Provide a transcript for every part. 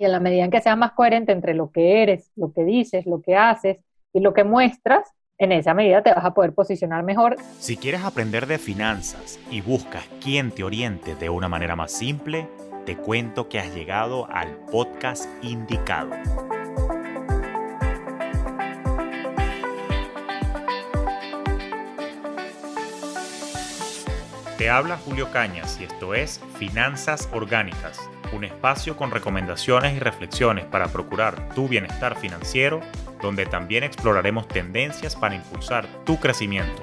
Y en la medida en que seas más coherente entre lo que eres, lo que dices, lo que haces y lo que muestras, en esa medida te vas a poder posicionar mejor. Si quieres aprender de finanzas y buscas quien te oriente de una manera más simple, te cuento que has llegado al podcast indicado. Te habla Julio Cañas y esto es Finanzas Orgánicas, un espacio con recomendaciones y reflexiones para procurar tu bienestar financiero, donde también exploraremos tendencias para impulsar tu crecimiento.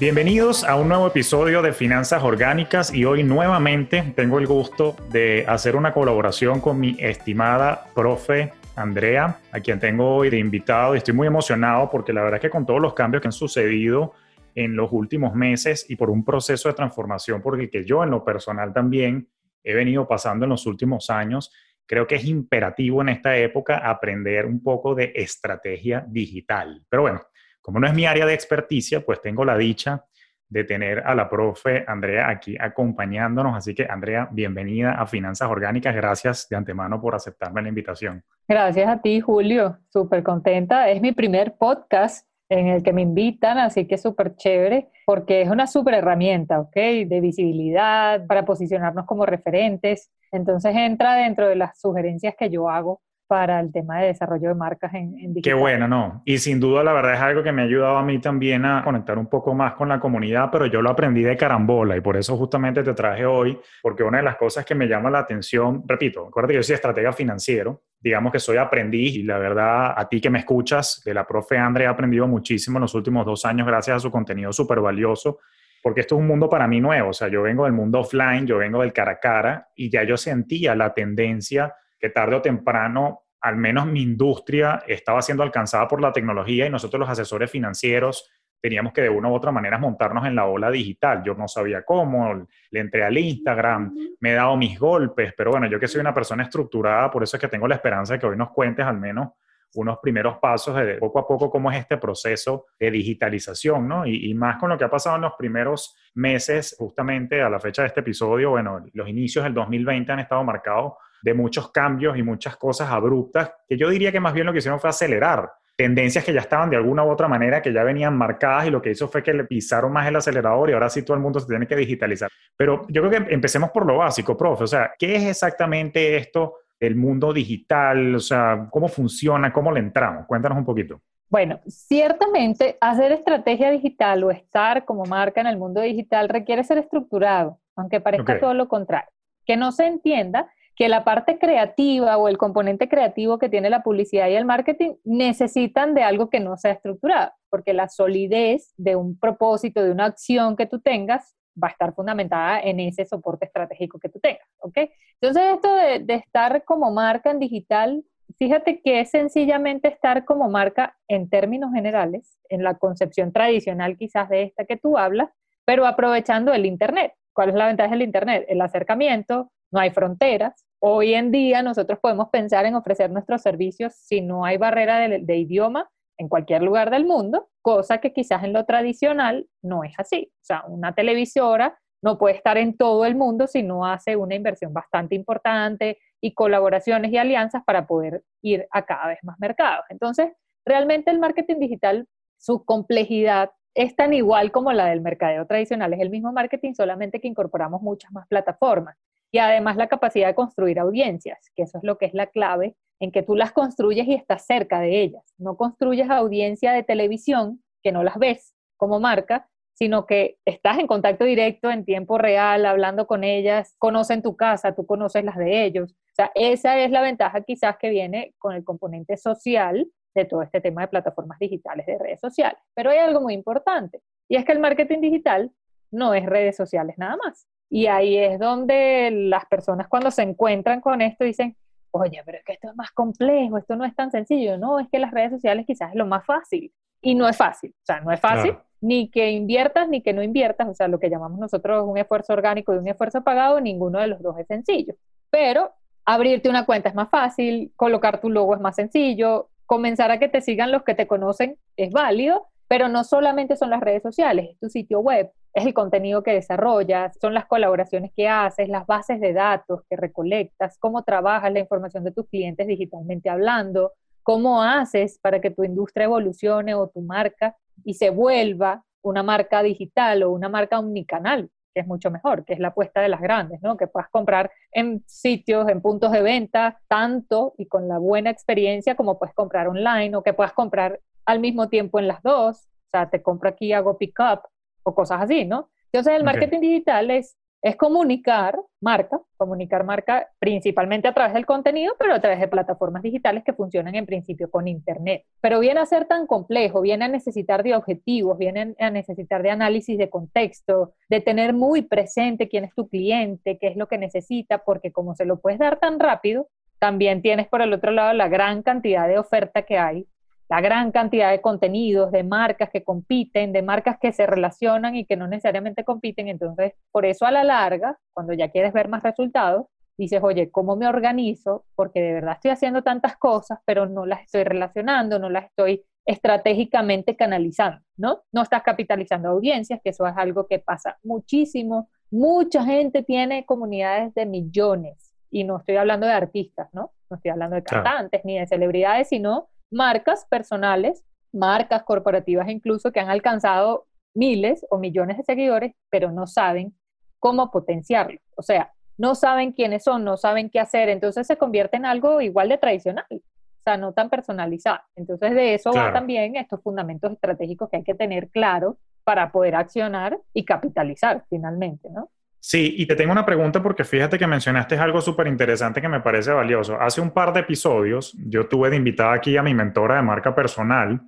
Bienvenidos a un nuevo episodio de Finanzas Orgánicas y hoy nuevamente tengo el gusto de hacer una colaboración con mi estimada profe Andrea, a quien tengo hoy de invitado y estoy muy emocionado porque la verdad es que con todos los cambios que han sucedido en los últimos meses y por un proceso de transformación por el que yo en lo personal también he venido pasando en los últimos años, creo que es imperativo en esta época aprender un poco de estrategia digital. Pero bueno, como no es mi área de experticia, pues tengo la dicha de tener a la profe Andrea aquí acompañándonos. Así que, Andrea, bienvenida a Finanzas Orgánicas. Gracias de antemano por aceptarme la invitación. Gracias a ti, Julio. Súper contenta. Es mi primer podcast en el que me invitan, así que súper chévere, porque es una súper herramienta, ¿ok? De visibilidad, para posicionarnos como referentes. Entonces entra dentro de las sugerencias que yo hago para el tema de desarrollo de marcas en, en digital. Qué bueno, ¿no? Y sin duda la verdad es algo que me ha ayudado a mí también a conectar un poco más con la comunidad, pero yo lo aprendí de carambola y por eso justamente te traje hoy, porque una de las cosas que me llama la atención, repito, acuérdate que yo soy estratega financiero, digamos que soy aprendiz y la verdad a ti que me escuchas, de la profe Andre he aprendido muchísimo en los últimos dos años gracias a su contenido súper valioso porque esto es un mundo para mí nuevo, o sea, yo vengo del mundo offline, yo vengo del cara a cara y ya yo sentía la tendencia que tarde o temprano, al menos mi industria estaba siendo alcanzada por la tecnología y nosotros los asesores financieros teníamos que de una u otra manera montarnos en la ola digital. Yo no sabía cómo, le entré al Instagram, me he dado mis golpes, pero bueno, yo que soy una persona estructurada, por eso es que tengo la esperanza de que hoy nos cuentes al menos unos primeros pasos de poco a poco cómo es este proceso de digitalización, ¿no? Y, y, más con lo que ha pasado en los primeros meses, justamente a la fecha de este episodio, bueno, los inicios del 2020 han estado marcados de muchos cambios y muchas cosas abruptas, que yo diría que más bien lo que hicieron fue acelerar tendencias que ya estaban de alguna u otra manera, que ya venían marcadas y lo que hizo fue que le pisaron más el acelerador y ahora sí todo el mundo se tiene que digitalizar. Pero yo creo que empecemos por lo básico, profe. O sea, ¿qué es exactamente esto del mundo digital? O sea, ¿cómo funciona? ¿Cómo le entramos? Cuéntanos un poquito. Bueno, ciertamente hacer estrategia digital o estar como marca en el mundo digital requiere ser estructurado, aunque parezca todo lo contrario. Que no se entienda que la parte creativa o el componente creativo que tiene la publicidad y el marketing necesitan de algo que no sea estructurado, porque la solidez de un propósito, de una acción que tú tengas, va a estar fundamentada en ese soporte estratégico que tú tengas, ¿ok? Entonces, esto de, de estar como marca en digital, fíjate que es sencillamente estar como marca en términos generales, en la concepción tradicional quizás de esta que tú hablas, pero aprovechando el Internet. ¿Cuál es la ventaja del Internet? El acercamiento, no hay fronteras, Hoy en día nosotros podemos pensar en ofrecer nuestros servicios si no hay barrera de, idioma en cualquier lugar del mundo, cosa que quizás en lo tradicional no es así. O sea, una televisora no puede estar en todo el mundo si no hace una inversión bastante importante y colaboraciones y alianzas para poder ir a cada vez más mercados. Entonces, realmente el marketing digital, su complejidad es tan igual como la del mercadeo tradicional, es el mismo marketing, solamente que incorporamos muchas más plataformas y además la capacidad de construir audiencias, que eso es lo que es la clave, en que tú las construyes y estás cerca de ellas. No construyes audiencia de televisión, que no las ves como marca, sino que estás en contacto directo en tiempo real, hablando con ellas, conocen tu casa, tú conoces las de ellos. O sea, esa es la ventaja quizás que viene con el componente social de todo este tema de plataformas digitales, de redes sociales. Pero hay algo muy importante, y es que el marketing digital no es redes sociales nada más. Y ahí es donde las personas cuando se encuentran con esto dicen, oye, pero es que esto es más complejo, esto no es tan sencillo. No, es que las redes sociales quizás es lo más fácil. Y no es fácil, o sea, no es fácil ni que inviertas ni que no inviertas, o sea, lo que llamamos nosotros un esfuerzo orgánico y un esfuerzo pagado, ninguno de los dos es sencillo. Pero abrirte una cuenta es más fácil, colocar tu logo es más sencillo, comenzar a que te sigan los que te conocen es válido, pero no solamente son las redes sociales, es tu sitio web, es el contenido que desarrollas, son las colaboraciones que haces, las bases de datos que recolectas, cómo trabajas la información de tus clientes digitalmente hablando, cómo haces para que tu industria evolucione o tu marca y se vuelva una marca digital o una marca omnicanal, que es mucho mejor, que es la apuesta de las grandes, ¿no? Que puedas comprar en sitios, en puntos de venta, tanto y con la buena experiencia como puedes comprar online o que puedas comprar al mismo tiempo en las dos. O sea, te compro aquí, hago pick up o cosas así, ¿no? Entonces, el marketing digital es es comunicar marca, comunicar marca principalmente a través del contenido, pero a través de plataformas digitales que funcionan en principio con Internet. Pero viene a ser tan complejo, viene a necesitar de objetivos, viene a necesitar de análisis de contexto, de tener muy presente quién es tu cliente, qué es lo que necesita, porque como se lo puedes dar tan rápido, también tienes por el otro lado la gran cantidad de oferta que hay la gran cantidad de contenidos, de marcas que compiten, de marcas que se relacionan y que no necesariamente compiten. Entonces, por eso a la larga, cuando ya quieres ver más resultados, dices, oye, ¿cómo me organizo? Porque de verdad estoy haciendo tantas cosas, pero no las estoy relacionando, no las estoy estratégicamente canalizando, ¿no? No estás capitalizando audiencias, que eso es algo que pasa muchísimo. Mucha gente tiene comunidades de millones, y no estoy hablando de artistas, ¿no? No estoy hablando de cantantes ni de celebridades, sino marcas personales, marcas corporativas incluso que han alcanzado miles o millones de seguidores, pero no saben cómo potenciarlo. O sea, no saben quiénes son, no saben qué hacer, entonces se convierte en algo igual de tradicional, o sea, no tan personalizado. Entonces de eso van también estos fundamentos estratégicos que hay que tener claros para poder accionar y capitalizar finalmente, ¿no? Sí, y te tengo una pregunta porque fíjate que mencionaste algo súper interesante que me parece valioso. Hace un par de episodios yo tuve de invitada aquí a mi mentora de marca personal.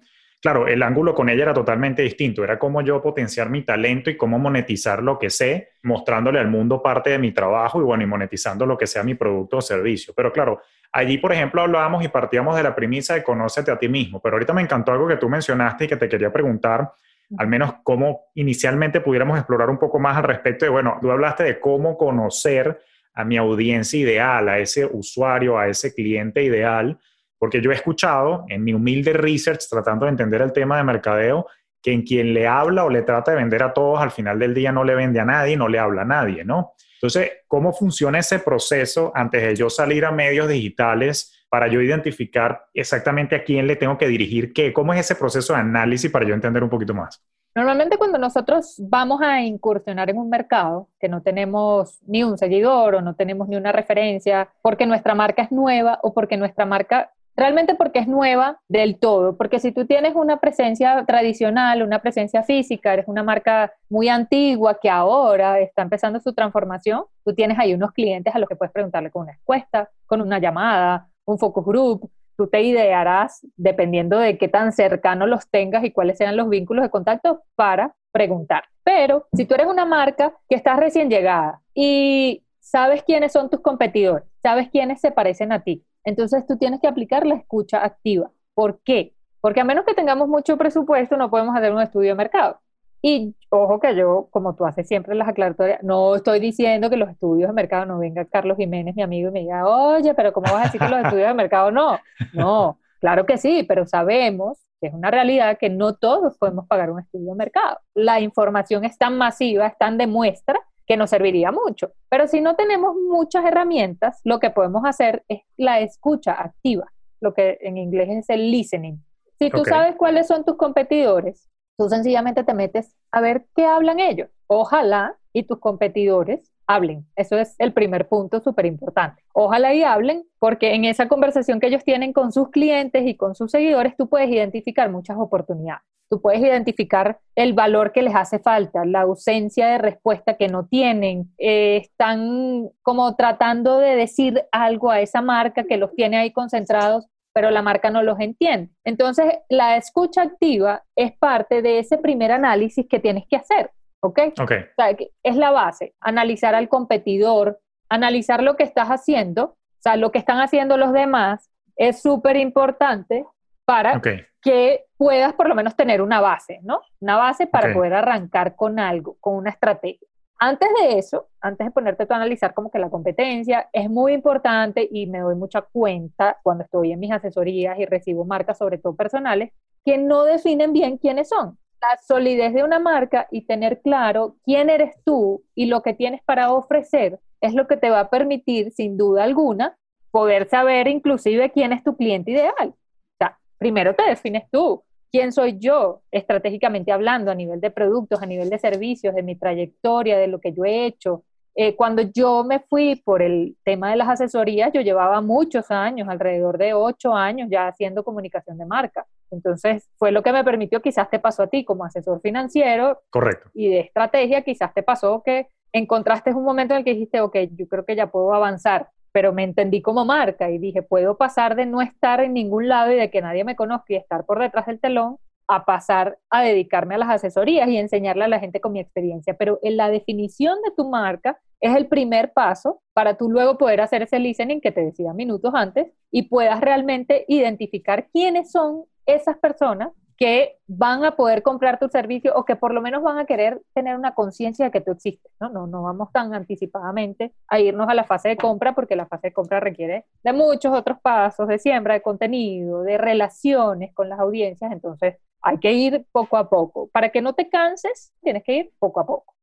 Claro, el ángulo con ella era totalmente distinto. Era cómo yo potenciar mi talento y cómo monetizar lo que sé, mostrándole al mundo parte de mi trabajo y bueno, y monetizando lo que sea mi producto o servicio. Pero claro, allí, por ejemplo, hablábamos y partíamos de la premisa de conócete a ti mismo. Pero ahorita me encantó algo que tú mencionaste y que te quería preguntar al menos cómo inicialmente pudiéramos explorar un poco más al respecto de, bueno, tú hablaste de cómo conocer a mi audiencia ideal, a ese usuario, a ese cliente ideal, porque yo he escuchado en mi humilde research tratando de entender el tema de mercadeo, que en quien le habla o le trata de vender a todos, al final del día no le vende a nadie, no le habla a nadie, ¿no? Entonces, ¿cómo funciona ese proceso antes de yo salir a medios digitales? Para yo identificar exactamente a quién le tengo que dirigir qué? ¿Cómo es ese proceso de análisis para yo entender un poquito más? Normalmente cuando nosotros vamos a incursionar en un mercado que no tenemos ni un seguidor o no tenemos ni una referencia, porque nuestra marca es nueva o porque nuestra marca realmente porque es nueva del todo, porque si tú tienes una presencia tradicional, una presencia física, eres una marca muy antigua que ahora está empezando su transformación, tú tienes ahí unos clientes a los que puedes preguntarle con una encuesta, con una llamada, un focus group, tú te idearás, dependiendo de qué tan cercano los tengas y cuáles sean los vínculos de contacto, para preguntar. Pero si tú eres una marca que estás recién llegada y sabes quiénes son tus competidores, sabes quiénes se parecen a ti, entonces tú tienes que aplicar la escucha activa. ¿Por qué? Porque a menos que tengamos mucho presupuesto, no podemos hacer un estudio de mercado. Y ojo que yo, como tú haces siempre las aclaratorias, no estoy diciendo que los estudios de mercado no venga Carlos Jiménez, mi amigo, y me diga, oye, pero ¿cómo vas a decir que los estudios de mercado no? No, claro que sí, pero sabemos que es una realidad que no todos podemos pagar un estudio de mercado. La información es tan masiva, es tan de muestra, que nos serviría mucho. Pero si no tenemos muchas herramientas, lo que podemos hacer es la escucha activa, lo que en inglés es el listening. Si tú sabes cuáles son tus competidores, Tú sencillamente te metes a ver qué hablan ellos. Ojalá y tus competidores hablen. Eso es el primer punto súper importante. Ojalá y hablen porque en esa conversación que ellos tienen con sus clientes y con sus seguidores, tú puedes identificar muchas oportunidades. Tú puedes identificar el valor que les hace falta, la ausencia de respuesta que no tienen. Eh, están como tratando de decir algo a esa marca que los tiene ahí concentrados pero la marca no los entiende. Entonces, la escucha activa es parte de ese primer análisis que tienes que hacer, ¿ok? okay. O sea, es la base, analizar al competidor, analizar lo que estás haciendo, o sea, lo que están haciendo los demás es súper importante para que puedas por lo menos tener una base, ¿no? Una base para poder arrancar con algo, con una estrategia. Antes de eso, antes de ponerte a analizar como que la competencia, es muy importante y me doy mucha cuenta cuando estoy en mis asesorías y recibo marcas, sobre todo personales, que no definen bien quiénes son. La solidez de una marca y tener claro quién eres tú y lo que tienes para ofrecer es lo que te va a permitir, sin duda alguna, poder saber inclusive quién es tu cliente ideal. O sea, primero te defines tú. ¿Quién soy yo estratégicamente hablando a nivel de productos, a nivel de servicios, de mi trayectoria, de lo que yo he hecho? Eh, cuando yo me fui por el tema de las asesorías, yo llevaba muchos años, alrededor de ocho años ya haciendo comunicación de marca. Entonces, fue lo que me permitió, quizás te pasó a ti como asesor financiero. Correcto. Y de estrategia, quizás te pasó que encontraste un momento en el que dijiste, ok, yo creo que ya puedo avanzar pero me entendí como marca y dije, puedo pasar de no estar en ningún lado y de que nadie me conozca y estar por detrás del telón a pasar a dedicarme a las asesorías y enseñarle a la gente con mi experiencia. Pero en la definición de tu marca es el primer paso para tú luego poder hacer ese listening que te decía minutos antes y puedas realmente identificar quiénes son esas personas que van a poder comprar tu servicio o que por lo menos van a querer tener una conciencia de que tú existes, ¿no? ¿no? No vamos tan anticipadamente a irnos a la fase de compra porque la fase de compra requiere de muchos otros pasos, de siembra de contenido, de relaciones con las audiencias, entonces hay que ir poco a poco. Para que no te canses, tienes que ir poco a poco.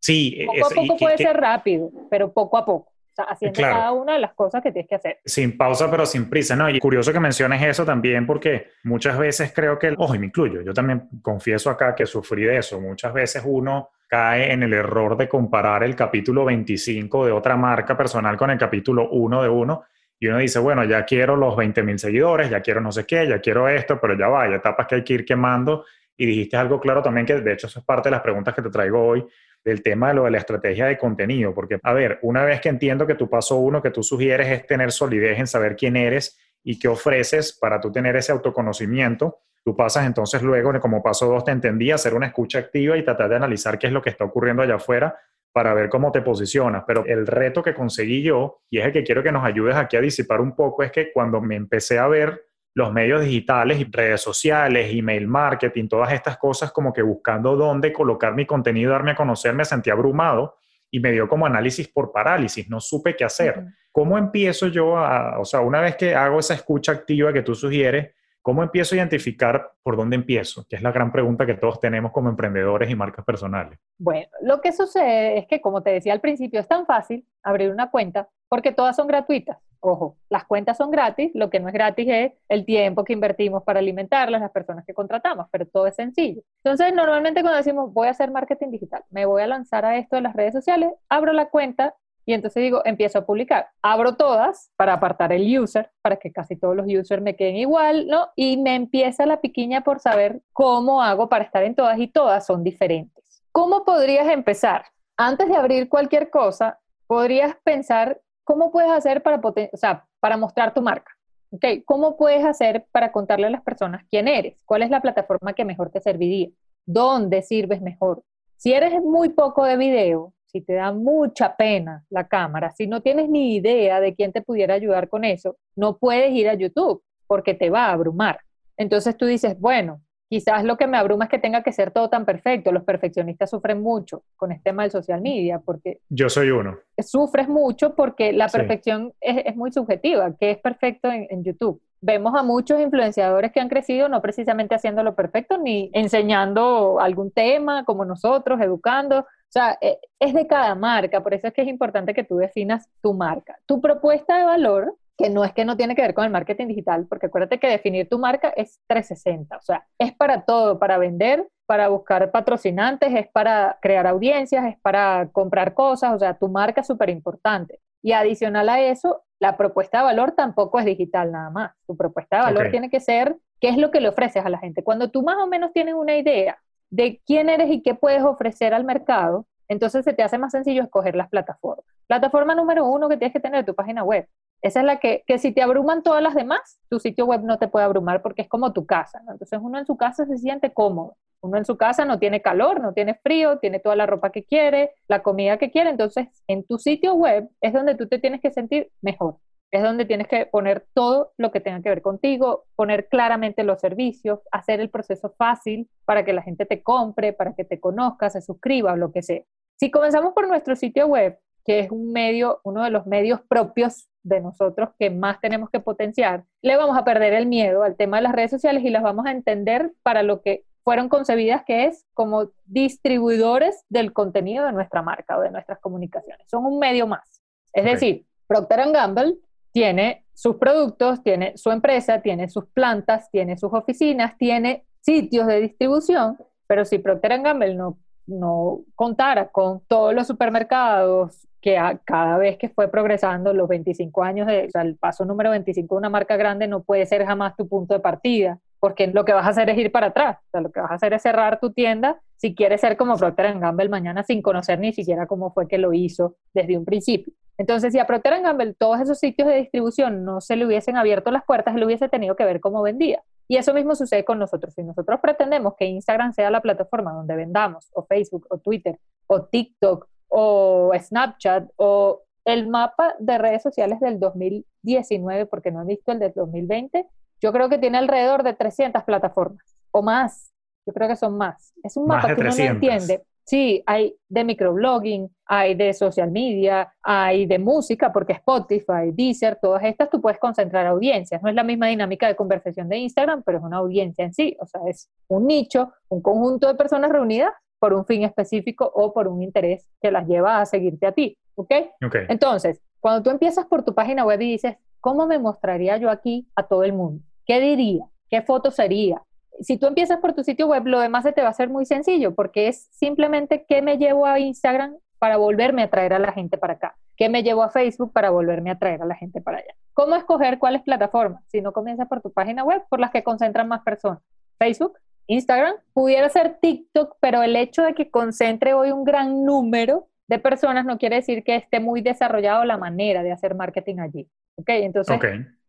sí, poco a poco puede ser rápido, pero poco a poco haciendo cada una de las cosas que tienes que hacer. Sin pausa, pero sin prisa, ¿no? Y curioso que menciones eso también porque muchas veces creo que, ojo, y me incluyo, yo también confieso acá que sufrí de eso. Muchas veces uno cae en el error de comparar el capítulo 25 de otra marca personal con el capítulo 1 de uno. Y uno dice, bueno, ya quiero los 20 mil seguidores, ya quiero no sé qué, ya quiero esto, pero ya va, hay etapas que hay que ir quemando. Y dijiste algo claro también que de hecho eso es parte de las preguntas que te traigo hoy, del tema de lo de la estrategia de contenido, porque, a ver, una vez que entiendo que tu paso uno que tú sugieres es tener solidez en saber quién eres y qué ofreces para tú tener ese autoconocimiento, tú pasas entonces luego, como paso dos, te entendí, hacer una escucha activa y tratar de analizar qué es lo que está ocurriendo allá afuera para ver cómo te posicionas. Pero el reto que conseguí yo, y es el que quiero que nos ayudes aquí a disipar un poco, es que cuando me empecé a ver los medios digitales y redes sociales, email marketing, todas estas cosas, como que buscando dónde colocar mi contenido, darme a conocer, me sentí abrumado y me dio como análisis por parálisis, no supe qué hacer. ¿Cómo empiezo yo a, o sea, una vez que hago esa escucha activa que tú sugieres, ¿Cómo empiezo a identificar por dónde empiezo? Que es la gran pregunta que todos tenemos como emprendedores y marcas personales. Bueno, lo que sucede es que, como te decía al principio, es tan fácil abrir una cuenta porque todas son gratuitas. Ojo, las cuentas son gratis, lo que no es gratis es el tiempo que invertimos para alimentarlas, las personas que contratamos, pero todo es sencillo. Entonces, normalmente cuando decimos voy a hacer marketing digital, me voy a lanzar a esto en las redes sociales, abro la cuenta y entonces digo, empiezo a publicar. Abro todas para apartar el user, para que casi todos los users me queden igual, ¿no? Y me empieza la piquiña por saber cómo hago para estar en todas y todas son diferentes. ¿Cómo podrías empezar? Antes de abrir cualquier cosa, podrías pensar cómo puedes hacer para, o sea, para mostrar tu marca. Okay. ¿Cómo puedes hacer para contarle a las personas quién eres? ¿Cuál es la plataforma que mejor te serviría? ¿Dónde sirves mejor? Si eres muy poco de video, si te da mucha pena la cámara, si no tienes ni idea de quién te pudiera ayudar con eso, no puedes ir a YouTube porque te va a abrumar. Entonces tú dices, bueno, quizás lo que me abruma es que tenga que ser todo tan perfecto. Los perfeccionistas sufren mucho con este tema del social media porque... Yo soy uno. Sufres mucho porque la perfección es, muy subjetiva, que es perfecto en YouTube vemos a muchos influenciadores que han crecido no precisamente haciendo lo perfecto ni enseñando algún tema como nosotros, educando. O sea, e, es de cada marca, por eso es que es importante que tú definas tu marca. Tu propuesta de valor, que no es que no tiene que ver con el marketing digital, porque acuérdate que definir tu marca es 360, o sea, es para todo, para vender, para buscar patrocinantes, es para crear audiencias, es para comprar cosas, o sea, tu marca es súper importante. Y adicional a eso, la propuesta de valor tampoco es digital nada más. Tu propuesta de valor tiene que ser qué es lo que le ofreces a la gente. Cuando tú más o menos tienes una idea de quién eres y qué puedes ofrecer al mercado, entonces se te hace más sencillo escoger las plataformas. Plataforma número uno que tienes que tener tu página web. Esa es la que, que si te abruman todas las demás, tu sitio web no te puede abrumar porque es como tu casa. Entonces uno en su casa se siente cómodo. Uno en su casa no tiene calor, no tiene frío, tiene toda la ropa que quiere, la comida que quiere. Entonces en tu sitio web es donde tú te tienes que sentir mejor. Es donde tienes que poner todo lo que tenga que ver contigo, poner claramente los servicios, hacer el proceso fácil para que la gente te compre, para que te conozca, se suscriba o lo que sea. Si comenzamos por nuestro sitio web, que es un medio, uno de los medios propios de nosotros que más tenemos que potenciar, le vamos a perder el miedo al tema de las redes sociales y las vamos a entender para lo que fueron concebidas que es como distribuidores del contenido de nuestra marca o de nuestras comunicaciones. Son un medio más. Es decir, Procter Gamble tiene sus productos, tiene su empresa, tiene sus plantas, tiene sus oficinas, tiene sitios de distribución, pero si Procter Gamble no, no contara con todos los supermercados que cada vez que fue progresando los 25 años, de, o sea, el paso número 25 de una marca grande no puede ser jamás tu punto de partida porque lo que vas a hacer es ir para atrás, o sea, lo que vas a hacer es cerrar tu tienda si quieres ser como Procter Gamble mañana sin conocer ni siquiera cómo fue que lo hizo desde un principio. Entonces, si a Procter Gamble todos esos sitios de distribución no se le hubiesen abierto las puertas, él hubiese tenido que ver cómo vendía. Y eso mismo sucede con nosotros. Si nosotros pretendemos que Instagram sea la plataforma donde vendamos, o Facebook, o Twitter, o TikTok, o Snapchat, o el mapa de redes sociales del 2019, porque no he visto el del 2020, yo creo que tiene alrededor de 300 plataformas o más. Yo creo que son más. Es un mapa que uno no entiende. Sí, hay de microblogging, hay de social media, hay de música, porque Spotify, Deezer, todas estas tú puedes concentrar audiencias. No es la misma dinámica de conversación de Instagram, pero es una audiencia en sí. O sea, es un nicho, un conjunto de personas reunidas por un fin específico o por un interés que las lleva a seguirte a ti. ¿Ok? okay. Entonces, cuando tú empiezas por tu página web y dices, ¿cómo me mostraría yo aquí a todo el mundo? ¿Qué diría? ¿Qué foto sería? Si tú empiezas por tu sitio web, lo demás se te va a hacer muy sencillo porque es simplemente qué me llevo a Instagram para volverme a traer a la gente para acá. ¿Qué me llevo a Facebook para volverme a traer a la gente para allá? ¿Cómo escoger cuáles plataformas? Si no comienzas por tu página web, por las que concentran más personas. Facebook, Instagram, pudiera ser TikTok, pero el hecho de que concentre hoy un gran número de personas no quiere decir que esté muy desarrollado la manera de hacer marketing allí. ¿Ok? Entonces,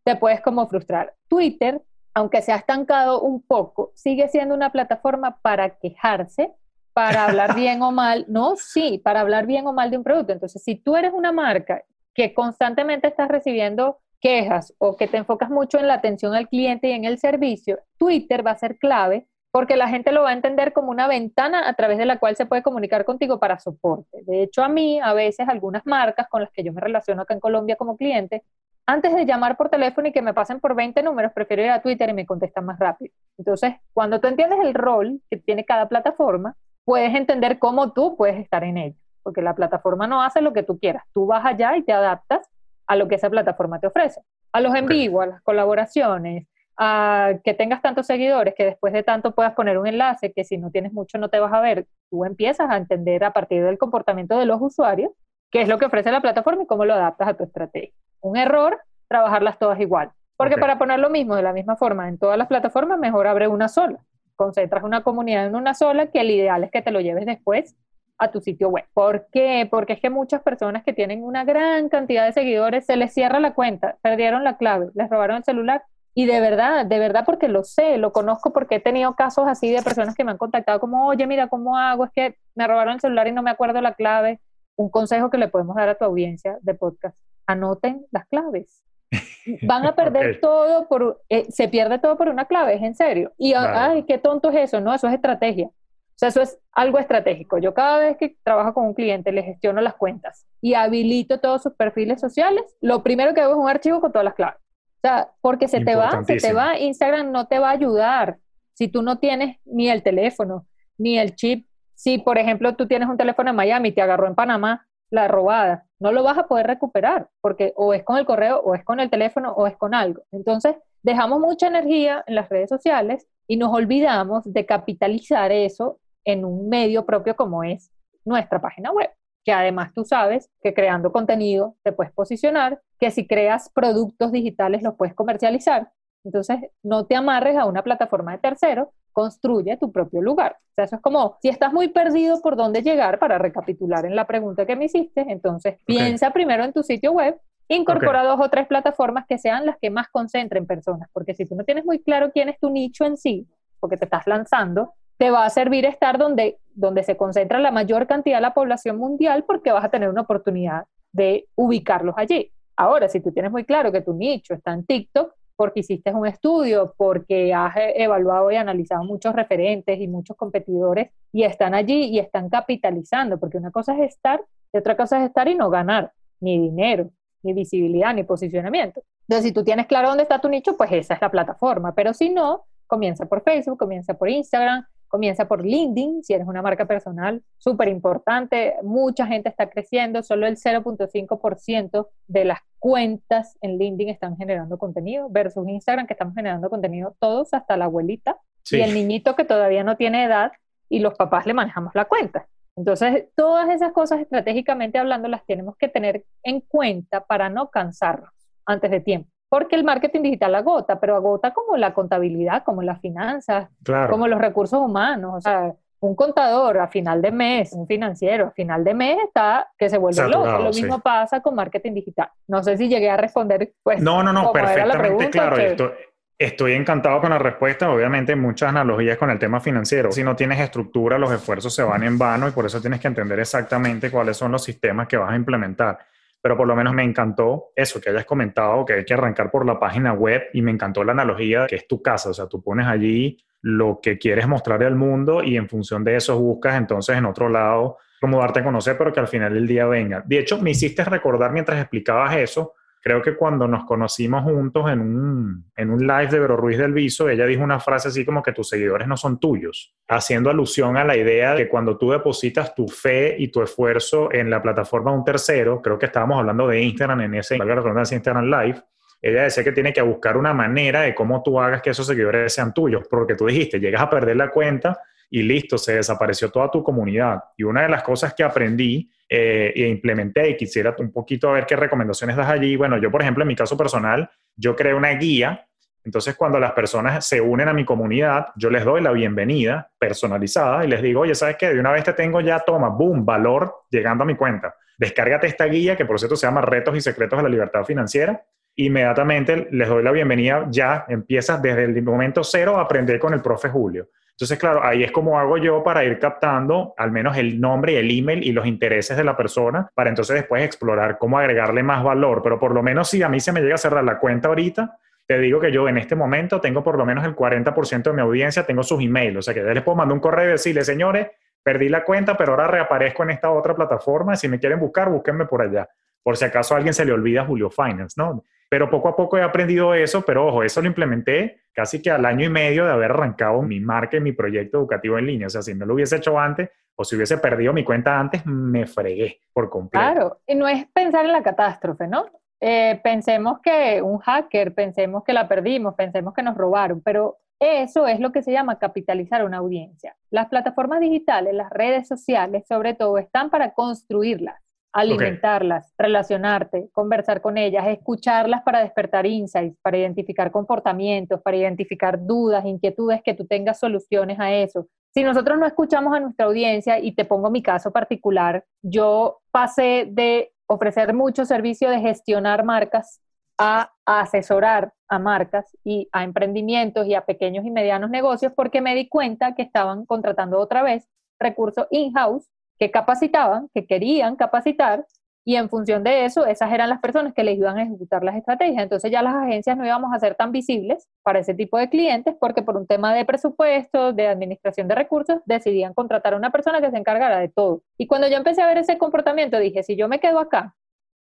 te puedes como frustrar. Twitter, aunque se ha estancado un poco, sigue siendo una plataforma para quejarse, para hablar bien o mal, no, sí, para hablar bien o mal de un producto. Entonces, si tú eres una marca que constantemente estás recibiendo quejas o que te enfocas mucho en la atención al cliente y en el servicio, Twitter va a ser clave porque la gente lo va a entender como una ventana a través de la cual se puede comunicar contigo para soporte. De hecho, a mí, a veces, algunas marcas con las que yo me relaciono acá en Colombia como cliente, antes de llamar por teléfono y que me pasen por 20 números, prefiero ir a Twitter y me contestan más rápido. Entonces, cuando tú entiendes el rol que tiene cada plataforma, puedes entender cómo tú puedes estar en ella, porque la plataforma no hace lo que tú quieras, tú vas allá y te adaptas a lo que esa plataforma te ofrece. A los en vivo, a las colaboraciones, a que tengas tantos seguidores, que después de tanto puedas poner un enlace, que si no tienes mucho no te vas a ver, tú empiezas a entender a partir del comportamiento de los usuarios qué es lo que ofrece la plataforma y cómo lo adaptas a tu estrategia un error trabajarlas todas igual. Porque para poner lo mismo de la misma forma en todas las plataformas, mejor abre una sola. Concentras una comunidad en una sola, que el ideal es que te lo lleves después a tu sitio web. ¿Por qué? Porque es que muchas personas que tienen una gran cantidad de seguidores se les cierra la cuenta, perdieron la clave, les robaron el celular. Y de verdad, de verdad porque lo sé, lo conozco porque he tenido casos así de personas que me han contactado como, oye, mira, ¿cómo hago? Es que me robaron el celular y no me acuerdo la clave. Un consejo que le podemos dar a tu audiencia de podcast anoten las claves. Van a perder todo por, eh, se pierde todo por una clave, es en serio. Y, ay, qué tonto es eso, no, eso es estrategia. O sea, eso es algo estratégico. Yo cada vez que trabajo con un cliente le gestiono las cuentas y habilito todos sus perfiles sociales, lo primero que hago es un archivo con todas las claves. O sea, porque se te va, se te va, Instagram no te va a ayudar si tú no tienes ni el teléfono, ni el chip. Si, por ejemplo, tú tienes un teléfono en Miami y te agarró en Panamá, la robada, no lo vas a poder recuperar, porque o es con el correo, o es con el teléfono, o es con algo. Entonces, dejamos mucha energía en las redes sociales y nos olvidamos de capitalizar eso en un medio propio como es nuestra página web, que además tú sabes que creando contenido te puedes posicionar, que si creas productos digitales los puedes comercializar. Entonces, no te amarres a una plataforma de tercero, construye tu propio lugar. O sea, eso es como, si estás muy perdido por dónde llegar, para recapitular en la pregunta que me hiciste, entonces piensa primero en tu sitio web, incorpora dos o tres plataformas que sean las que más concentren personas, porque si tú no tienes muy claro quién es tu nicho en sí, porque te estás lanzando, te va a servir estar donde, donde se concentra la mayor cantidad de la población mundial porque vas a tener una oportunidad de ubicarlos allí. Ahora, si tú tienes muy claro que tu nicho está en TikTok, porque hiciste un estudio, porque has evaluado y analizado muchos referentes y muchos competidores y están allí y están capitalizando, porque una cosa es estar y otra cosa es estar y no ganar ni dinero, ni visibilidad, ni posicionamiento. Entonces, si tú tienes claro dónde está tu nicho, pues esa es la plataforma, pero si no, comienza por Facebook, comienza por Instagram, Comienza por LinkedIn, si eres una marca personal, súper importante. Mucha gente está creciendo, solo el 0.5% de las cuentas en LinkedIn están generando contenido, versus Instagram, que estamos generando contenido todos, hasta la abuelita y el niñito que todavía no tiene edad y los papás le manejamos la cuenta. Entonces, todas esas cosas estratégicamente hablando las tenemos que tener en cuenta para no cansarnos antes de tiempo. Porque el marketing digital agota, pero agota como la contabilidad, como las finanzas, como los recursos humanos. O sea, un contador a final de mes, un financiero a final de mes está que se vuelve loco. Lo mismo pasa con marketing digital. No sé si llegué a responder. Pues, no, no, no, perfectamente claro. Esto, estoy encantado con la respuesta. Obviamente, muchas analogías con el tema financiero. Si no tienes estructura, los esfuerzos se van en vano y por eso tienes que entender exactamente cuáles son los sistemas que vas a implementar pero por lo menos me encantó eso que hayas comentado, que hay que arrancar por la página web y me encantó la analogía que es tu casa, o sea, tú pones allí lo que quieres mostrar al mundo y en función de eso buscas entonces en otro lado cómo darte a conocer, pero que al final del día venga. De hecho, me hiciste recordar mientras explicabas eso creo que cuando nos conocimos juntos en un, en un live de Vero Ruiz del Viso, ella dijo una frase así como que tus seguidores no son tuyos, haciendo alusión a la idea de que cuando tú depositas tu fe y tu esfuerzo en la plataforma de un tercero, creo que estábamos hablando de Instagram en ese, Instagram Live, ella decía que tiene que buscar una manera de cómo tú hagas que esos seguidores sean tuyos, porque tú dijiste, llegas a perder la cuenta y listo, se desapareció toda tu comunidad. Y una de las cosas que aprendí eh, e implementé y quisiera un poquito ver qué recomendaciones das allí. Bueno, yo, por ejemplo, en mi caso personal, yo creé una guía. Entonces, cuando las personas se unen a mi comunidad, yo les doy la bienvenida personalizada y les digo, oye, ¿sabes qué? De una vez te tengo ya, toma, boom, valor llegando a mi cuenta. Descárgate esta guía que por cierto se llama Retos y Secretos de la Libertad Financiera. Inmediatamente les doy la bienvenida, ya empiezas desde el momento cero a aprender con el profe Julio. Entonces, claro, ahí es como hago yo para ir captando al menos el nombre y el email y los intereses de la persona para entonces después explorar cómo agregarle más valor. Pero por lo menos si a mí se me llega a cerrar la cuenta ahorita, te digo que yo en este momento tengo por lo menos el 40% de mi audiencia, tengo sus emails. O sea que ya les puedo mandar un correo y decirle, señores, perdí la cuenta, pero ahora reaparezco en esta otra plataforma. Si me quieren buscar, búsquenme por allá. Por si acaso a alguien se le olvida Julio Finance, ¿no? Pero poco a poco he aprendido eso, pero ojo, eso lo implementé casi que al año y medio de haber arrancado mi marca y mi proyecto educativo en línea. O sea, si no lo hubiese hecho antes o si hubiese perdido mi cuenta antes, me fregué por completo. Claro, y no es pensar en la catástrofe, ¿no? Eh, pensemos que un hacker, pensemos que la perdimos, pensemos que nos robaron, pero eso es lo que se llama capitalizar una audiencia. Las plataformas digitales, las redes sociales, sobre todo, están para construirlas alimentarlas, relacionarte, conversar con ellas, escucharlas para despertar insights, para identificar comportamientos, para identificar dudas, inquietudes, que tú tengas soluciones a eso. Si nosotros no escuchamos a nuestra audiencia, y te pongo mi caso particular, yo pasé de ofrecer mucho servicio de gestionar marcas a, asesorar a marcas y a emprendimientos y a pequeños y medianos negocios porque me di cuenta que estaban contratando otra vez recursos in-house que capacitaban, que querían capacitar, y en función de eso, esas eran las personas que les iban a ejecutar las estrategias. Entonces ya las agencias no íbamos a ser tan visibles para ese tipo de clientes porque por un tema de presupuesto, de administración de recursos, decidían contratar a una persona que se encargara de todo. Y cuando yo empecé a ver ese comportamiento, dije, si yo me quedo acá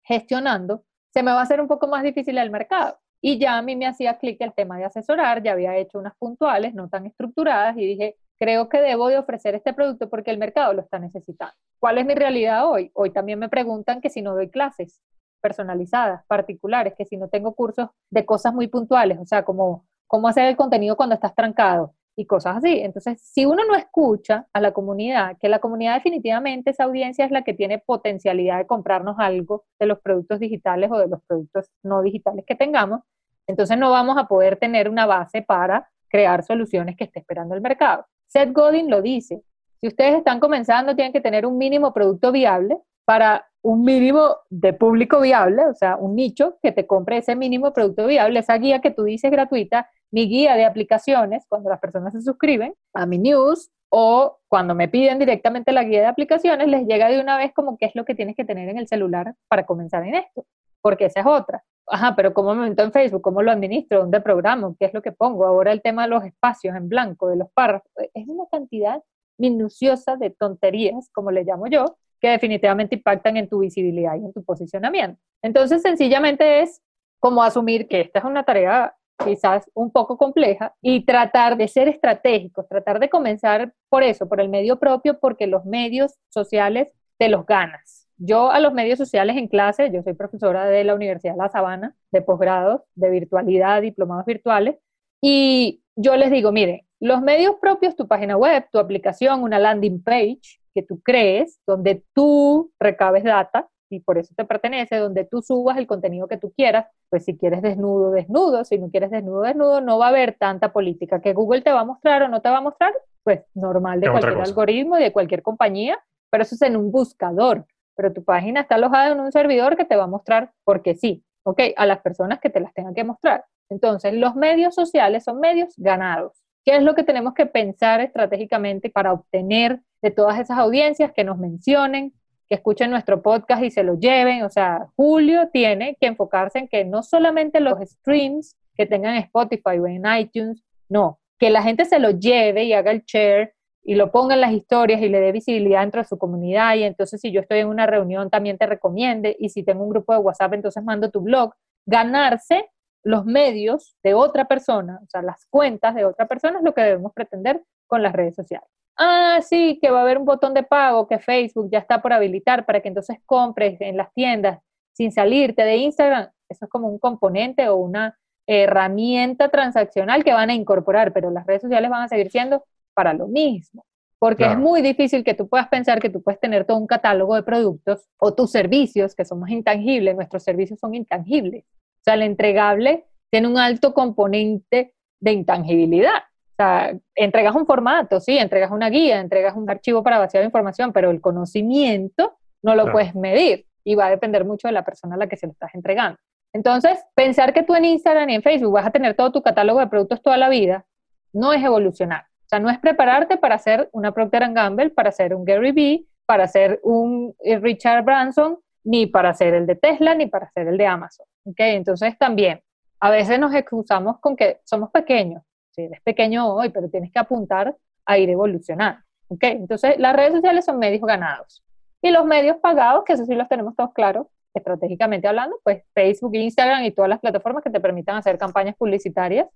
gestionando, se me va a hacer un poco más difícil el mercado. Y ya a mí me hacía clic el tema de asesorar, ya había hecho unas puntuales, no tan estructuradas, y dije, creo que debo de ofrecer este producto porque el mercado lo está necesitando. ¿Cuál es mi realidad hoy? Hoy también me preguntan que si no doy clases personalizadas, particulares, que si no tengo cursos de cosas muy puntuales, o sea, como cómo hacer el contenido cuando estás trancado y cosas así. Entonces, si uno no escucha a la comunidad, que la comunidad definitivamente, esa audiencia es la que tiene potencialidad de comprarnos algo de los productos digitales o de los productos no digitales que tengamos, entonces no vamos a poder tener una base para crear soluciones que esté esperando el mercado. Seth Godin lo dice. Si ustedes están comenzando, tienen que tener un mínimo producto viable para un mínimo de público viable, o sea, un nicho que te compre ese mínimo producto viable, esa guía que tú dices gratuita, mi guía de aplicaciones, cuando las personas se suscriben a mi news o cuando me piden directamente la guía de aplicaciones, les llega de una vez como qué es lo que tienes que tener en el celular para comenzar en esto, porque esa es otra ajá, pero ¿cómo me meto en Facebook? ¿Cómo lo administro? ¿Dónde programo? ¿Qué es lo que pongo? Ahora el tema de los espacios en blanco, de los párrafos, es una cantidad minuciosa de tonterías, como le llamo yo, que definitivamente impactan en tu visibilidad y en tu posicionamiento. Entonces, sencillamente es como asumir que esta es una tarea quizás un poco compleja, y tratar de ser estratégicos, tratar de comenzar por eso, por el medio propio, porque los medios sociales te los ganas. Yo a los medios sociales en clase, yo soy profesora de la Universidad de La Sabana, de posgrados, de virtualidad, diplomados virtuales, y yo les digo, mire, los medios propios, tu página web, tu aplicación, una landing page que tú crees, donde tú recabes data, y por eso te pertenece, donde tú subas el contenido que tú quieras, pues si quieres desnudo, desnudo, si no quieres desnudo, desnudo, no va a haber tanta política que Google te va a mostrar o no te va a mostrar, pues normal de cualquier algoritmo y de cualquier compañía, pero eso es en un buscador, pero tu página está alojada en un servidor que te va a mostrar porque sí, ¿ok? A las personas que te las tengan que mostrar. Entonces, los medios sociales son medios ganados. ¿Qué es lo que tenemos que pensar estratégicamente para obtener de todas esas audiencias que nos mencionen, que escuchen nuestro podcast y se lo lleven. O sea, Julio tiene que enfocarse en que no solamente los streams que tengan Spotify o en iTunes, no, que la gente se lo lleve y haga el share y lo ponga en las historias y le dé visibilidad dentro de su comunidad y entonces si yo estoy en una reunión también te recomiende y si tengo un grupo de WhatsApp entonces mando tu blog, ganarse los medios de otra persona, o sea, las cuentas de otra persona es lo que debemos pretender con las redes sociales. Ah, sí, que va a haber un botón de pago que Facebook ya está por habilitar para que entonces compres en las tiendas sin salirte de Instagram, eso es como un componente o una herramienta transaccional que van a incorporar, pero las redes sociales van a seguir siendo para lo mismo. Porque es muy difícil que tú puedas pensar que tú puedes tener todo un catálogo de productos o tus servicios, que somos intangibles, nuestros servicios son intangibles. O sea, el entregable tiene un alto componente de intangibilidad sea, entregas un formato, sí, entregas una guía, entregas un archivo para vaciar información, pero el conocimiento no lo puedes medir y va a depender mucho de la persona a la que se lo estás entregando. Entonces, pensar que tú en Instagram y en Facebook vas a tener todo tu catálogo de productos toda la vida, no es evolucionar. Sea, no es prepararte para ser una Procter Gamble, para ser un Gary Vee, para ser un Richard Branson, ni para ser el de Tesla, ni para ser el de Amazon. ¿okay? Entonces, también, a veces nos excusamos con que somos pequeños si eres pequeño hoy, pero tienes que apuntar a ir evolucionando. ¿ok? Entonces, las redes sociales son medios ganados. Y los medios pagados, que eso sí los tenemos todos claros, estratégicamente hablando, pues Facebook, Instagram y todas las plataformas que te permitan hacer campañas publicitarias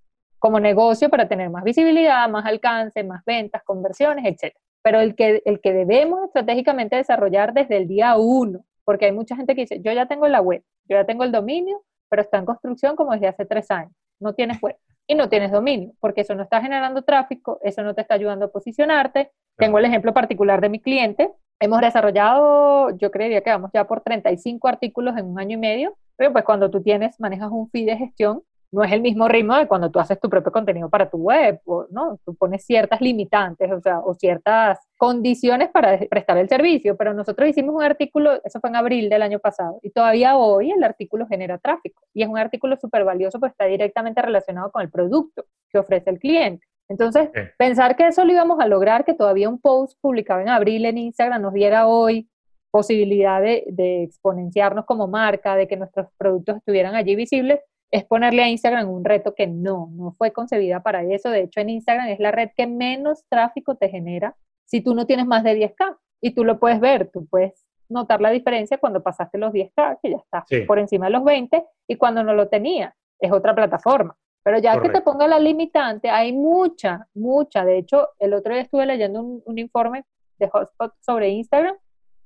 como negocio para tener más visibilidad, más alcance, más ventas, conversiones, etc. Pero el que, el que debemos estratégicamente desarrollar desde el día uno, porque hay mucha gente que dice, yo ya tengo la web, yo ya tengo el dominio, pero está en construcción como desde hace tres años, no tienes web y no tienes dominio, porque eso no está generando tráfico, eso no te está ayudando a posicionarte. Tengo el ejemplo particular de mi cliente. Hemos desarrollado, yo creería que vamos ya por 35 artículos en un año y medio, pero pues cuando tú tienes, manejas un fee de gestión, no es el mismo ritmo de cuando tú haces tu propio contenido para tu web, ¿no? Tú pones ciertas limitantes, o sea, o ciertas condiciones para prestar el servicio, pero nosotros hicimos un artículo, eso fue en abril del año pasado, y todavía hoy el artículo genera tráfico, y es un artículo súper valioso porque está directamente relacionado con el producto que ofrece el cliente. Entonces, pensar que eso lo íbamos a lograr, que todavía un post publicado en abril en Instagram nos diera hoy posibilidad de, de exponenciarnos como marca, de que nuestros productos estuvieran allí visibles, es ponerle a Instagram un reto que no, no fue concebida para eso. De hecho, en Instagram es la red que menos tráfico te genera si tú no tienes más de 10K. Y tú lo puedes ver, tú puedes notar la diferencia cuando pasaste los 10K, que ya está por encima de los 20, y cuando no lo tenía, es otra plataforma. Pero ya que te ponga la limitante, hay mucha, mucha. De hecho, el otro día estuve leyendo un, un informe de Hotspot sobre Instagram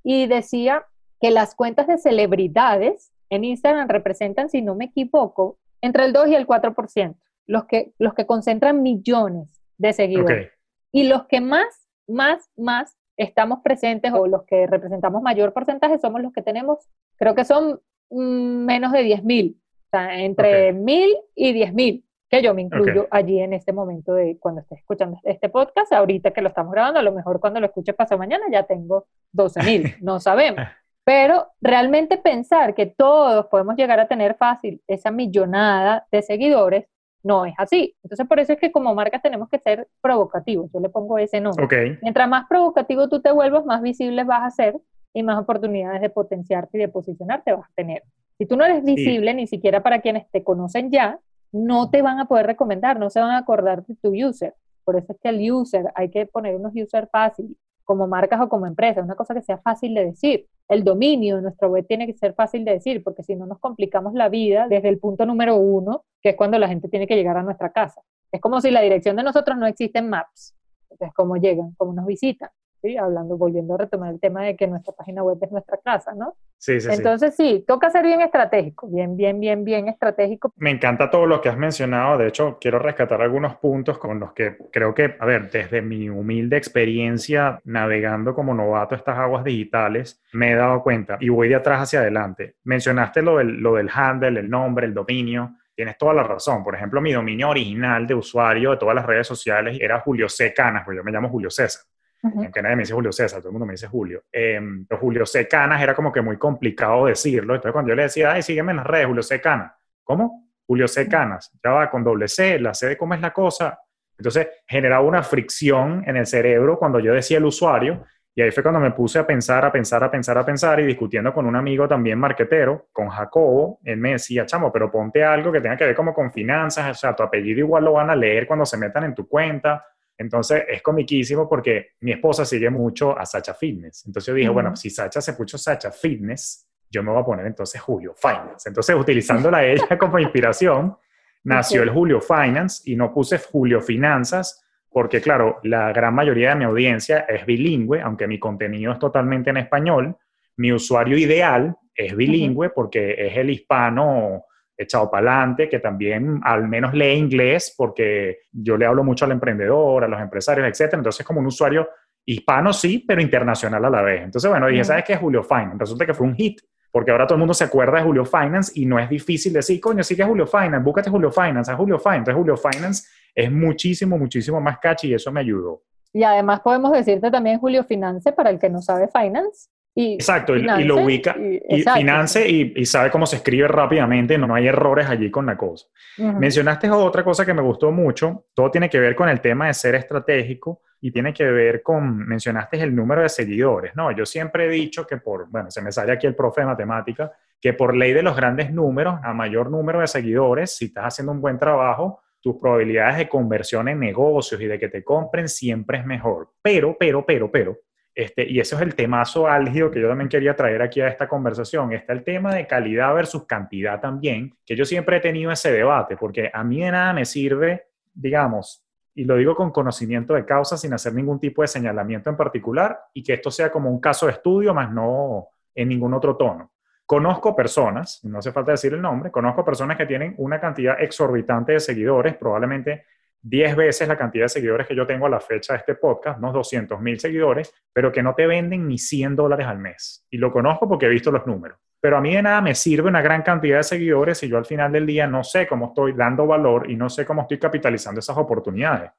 y decía que las cuentas de celebridades en Instagram representan, si no me equivoco, entre el 2 y el 4%, los que, los que concentran millones de seguidores. Y los que más, más, más estamos presentes o los que representamos mayor porcentaje somos los que tenemos, creo que son mm, menos de 10 mil, o sea, entre mil y 10 mil, que yo me incluyo allí en este momento de cuando estés escuchando este podcast, ahorita que lo estamos grabando, a lo mejor cuando lo escuches pasado mañana ya tengo 12 mil, no sabemos. Pero realmente pensar que todos podemos llegar a tener fácil esa millonada de seguidores no es así. Entonces, por eso es que como marca tenemos que ser provocativos. Yo le pongo ese nombre. Mientras más provocativo tú te vuelvas, más visible vas a ser y más oportunidades de potenciarte y de posicionarte vas a tener. Si tú no eres visible, ni siquiera para quienes te conocen ya, no te van a poder recomendar, no se van a acordar de tu user. Por eso es que el user, hay que poner unos user fácil, como marcas o como empresas, una cosa que sea fácil de decir el dominio de nuestra web tiene que ser fácil de decir, porque si no nos complicamos la vida desde el punto número uno, que es cuando la gente tiene que llegar a nuestra casa. Es como si la dirección de nosotros no existe en Maps. Entonces, ¿cómo llegan? ¿Cómo nos visitan? ¿Sí? Hablando, volviendo a retomar el tema de que nuestra página web es nuestra casa, ¿no? Sí, sí, Entonces sí. toca ser bien estratégico, bien, bien, bien, bien estratégico. Me encanta todo lo que has mencionado, de hecho quiero rescatar algunos puntos con los que creo que, a ver, desde mi humilde experiencia navegando como novato estas aguas digitales, me he dado cuenta y voy de atrás hacia adelante. Mencionaste lo del, lo del handle, el nombre, el dominio tienes toda la razón. Por ejemplo, mi dominio original de usuario de todas las redes sociales era Julio C. Canas, porque yo me llamo Julio César. Aunque nadie me dice Julio César, todo el mundo me dice Julio. Eh, pero Julio C. Canas era como que muy complicado decirlo. Entonces, cuando yo le decía, ay, sígueme en las redes, Julio C. Canas. ¿Cómo? Julio C. Canas. Ya va con doble C, la C de cómo es la cosa. Entonces, generaba una fricción en el cerebro cuando yo decía el usuario. Y ahí fue cuando me puse a pensar, a pensar, a pensar, a pensar y discutiendo con un amigo también marquetero, con Jacobo, él me decía, chamo, pero ponte algo que tenga que ver como con finanzas, o sea, tu apellido igual lo van a leer cuando se metan en tu cuenta entonces es comiquísimo porque mi esposa sigue mucho a Sacha Fitness. Entonces yo dije, bueno, si Sacha se puso Sacha Fitness, yo me voy a poner entonces Julio Finance. Entonces utilizándola ella como inspiración, nació el Julio Finance y no puse Julio Finanzas porque claro, la gran mayoría de mi audiencia es bilingüe, aunque mi contenido es totalmente en español. Mi usuario ideal es bilingüe porque es el hispano echado para adelante, que también al menos lee inglés, porque yo le hablo mucho al emprendedor, a los empresarios, etcétera. Entonces, como un usuario hispano, sí, pero internacional a la vez. Entonces, bueno, dije, ¿sabes qué es Julio Finance? Resulta que fue un hit, porque ahora todo el mundo se acuerda de Julio Finance y no es difícil decir, coño, sí que es Julio Finance, búscate Julio Finance, a Julio Finance. Entonces, Julio Finance es muchísimo, muchísimo más catchy y eso me ayudó. Y además podemos decirte también Julio Finance para el que no sabe finance, Exacto, y, lo ubica, y, finance y, sabe cómo se escribe rápidamente, no, no hay errores allí con la cosa. Mencionaste otra cosa que me gustó mucho, todo tiene que ver con el tema de ser estratégico y tiene que ver con, mencionaste el número de seguidores, ¿no? Yo siempre he dicho que por, bueno, se me sale aquí el profe de matemática, que por ley de los grandes números, a mayor número de seguidores, si estás haciendo un buen trabajo, tus probabilidades de conversión en negocios y de que te compren siempre es mejor. Pero, pero, pero, pero, este, y eso es el temazo álgido que yo también quería traer aquí a esta conversación. Está el tema de calidad versus cantidad también, que yo siempre he tenido ese debate, porque a mí de nada me sirve, digamos, y lo digo con conocimiento de causa, sin hacer ningún tipo de señalamiento en particular, y que esto sea como un caso de estudio, más no en ningún otro tono. Conozco personas, no hace falta decir el nombre, conozco personas que tienen una cantidad exorbitante de seguidores, probablemente 10 veces la cantidad de seguidores que yo tengo a la fecha de este podcast, unos 200 mil seguidores, pero que no te venden ni 100 dólares al mes. Y lo conozco porque he visto los números. Pero a mí de nada me sirve una gran cantidad de seguidores si yo al final del día no sé cómo estoy dando valor y no sé cómo estoy capitalizando esas oportunidades.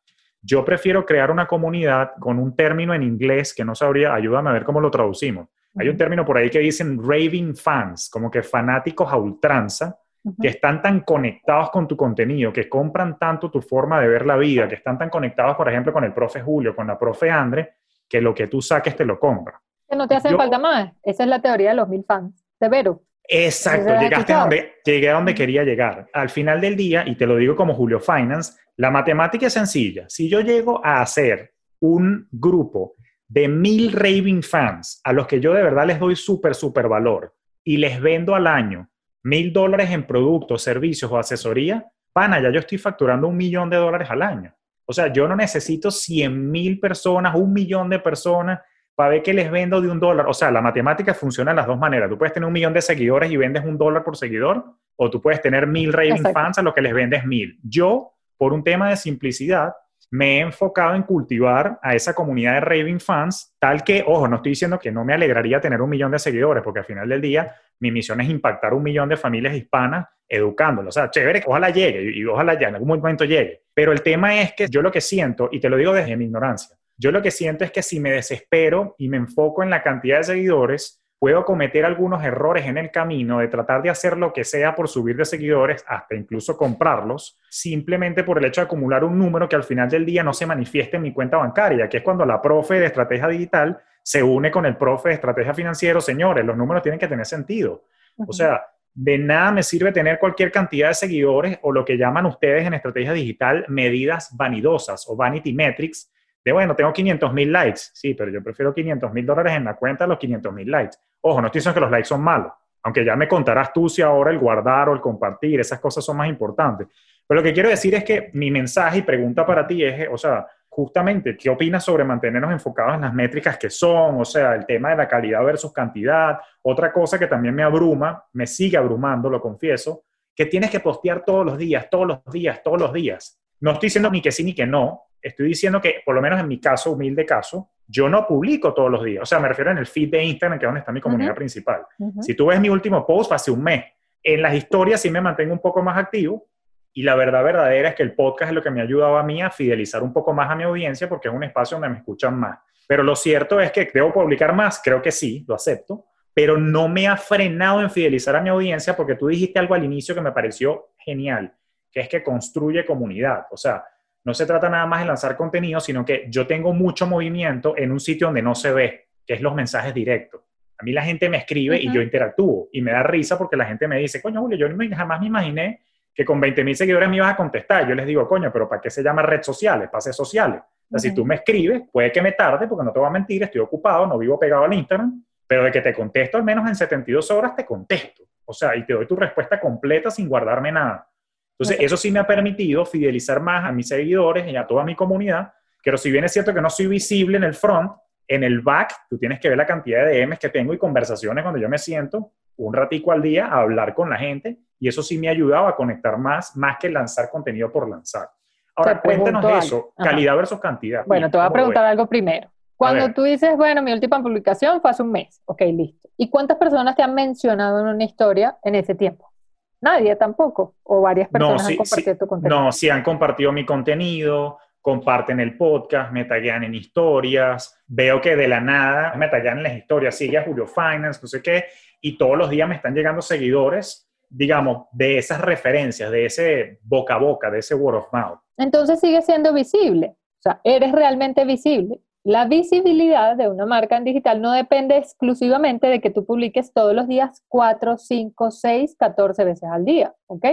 Yo prefiero crear una comunidad con un término en inglés que no sabría, ayúdame a ver cómo lo traducimos. Hay un término por ahí que dicen raving fans, como que fanáticos a ultranza, que están tan conectados con tu contenido, que compran tanto tu forma de ver la vida, que están tan conectados, por ejemplo, con el profe Julio, con la profe Andre, que lo que tú saques te lo compra. Que no te hacen falta más. Esa es la teoría de los mil fans. Severo. Exacto, llegaste a donde, llegué a donde quería llegar. Al final del día, y te lo digo como Julio Finance, la matemática es sencilla. Si yo llego a hacer un grupo de mil raving fans a los que yo de verdad les doy súper, súper valor y les vendo al año mil dólares en productos, servicios o asesoría, pana, ya yo estoy facturando un millón de dólares al año. O sea, yo no necesito 100 mil personas, un millón de personas para ver que les vendo de un dólar. O sea, la matemática funciona de las dos maneras. Tú puedes tener un millón de seguidores y vendes un dólar por seguidor, o tú puedes tener mil raving fans a los que les vendes mil. Yo, por un tema de simplicidad, me he enfocado en cultivar a esa comunidad de raving fans, tal que, ojo, no estoy diciendo que no me alegraría tener un millón de seguidores, porque al final del día mi misión es impactar un millón de familias hispanas educándolos. O sea, chévere, ojalá llegue y, ojalá ya en algún momento llegue. Pero el tema es que yo lo que siento, y te lo digo desde mi ignorancia, yo lo que siento es que si me desespero y me enfoco en la cantidad de seguidores, puedo cometer algunos errores en el camino de tratar de hacer lo que sea por subir de seguidores, hasta incluso comprarlos, simplemente por el hecho de acumular un número que al final del día no se manifieste en mi cuenta bancaria, que es cuando la profe de estrategia digital se une con el profe de estrategia financiera. Señores, los números tienen que tener sentido. O sea, de nada me sirve tener cualquier cantidad de seguidores o lo que llaman ustedes en estrategia digital medidas vanidosas o vanity metrics de, bueno, tengo 500 mil likes. Sí, pero yo prefiero 500 mil dólares en la cuenta a los 500 mil likes. Ojo, no estoy diciendo que los likes son malos, aunque ya me contarás tú si ahora el guardar o el compartir, esas cosas son más importantes. Pero lo que quiero decir es que mi mensaje y pregunta para ti es, o sea, justamente, ¿qué opinas sobre mantenernos enfocados en las métricas que son? O sea, el tema de la calidad versus cantidad. Otra cosa que también me abruma, me sigue abrumando, lo confieso, que tienes que postear todos los días, todos los días, todos los días. No estoy diciendo ni que sí ni que no, estoy diciendo que, por lo menos en mi caso, humilde caso, yo no publico todos los días. O sea, me refiero en el feed de Instagram, que es donde está mi comunidad principal. Si tú ves mi último post, hace un mes. En las historias sí me mantengo un poco más activo, y la verdad verdadera es que el podcast es lo que me ha ayudado a mí a fidelizar un poco más a mi audiencia porque es un espacio donde me escuchan más. Pero lo cierto es que debo publicar más, creo que sí, lo acepto, pero no me ha frenado en fidelizar a mi audiencia porque tú dijiste algo al inicio que me pareció genial, que es que construye comunidad. O sea, no se trata nada más de lanzar contenido, sino que yo tengo mucho movimiento en un sitio donde no se ve, que es los mensajes directos. A mí la gente me escribe y yo interactúo y me da risa porque la gente me dice, coño, Julio, yo jamás me imaginé que con 20 mil seguidores me ibas a contestar. Yo les digo, coño, pero ¿para qué se llama red sociales? Pases sociales. O sea, si tú me escribes, puede que me tarde, porque no te voy a mentir, estoy ocupado, no vivo pegado al Instagram, pero de que te contesto al menos en 72 horas, te contesto. O sea, y te doy tu respuesta completa sin guardarme nada. Entonces, eso sí me ha permitido fidelizar más a mis seguidores y a toda mi comunidad, pero si bien es cierto que no soy visible en el front, en el back, tú tienes que ver la cantidad de DMs que tengo y conversaciones cuando yo me siento un ratico al día a hablar con la gente y eso sí me ha ayudado a conectar más, más que lanzar contenido por lanzar. Ahora, cuéntanos eso, calidad versus cantidad. Bueno, te voy a preguntar algo primero. Cuando tú dices, bueno, mi última publicación fue hace un mes, ok, listo. ¿Y cuántas personas te han mencionado en una historia en ese tiempo? Nadie tampoco, o varias personas han compartido tu contenido. No, sí han compartido mi contenido, comparten el podcast, me taguean en historias, veo que de la nada me taguean en las historias, sigue a Julio Finance, no sé qué, y todos los días me están llegando seguidores digamos, de esas referencias, de ese boca a boca, de ese word of mouth. Entonces sigue siendo visible, o sea, eres realmente visible. La visibilidad de una marca en digital no depende exclusivamente de que tú publiques todos los días 4, 5, 6, 14 veces al día, ¿ok?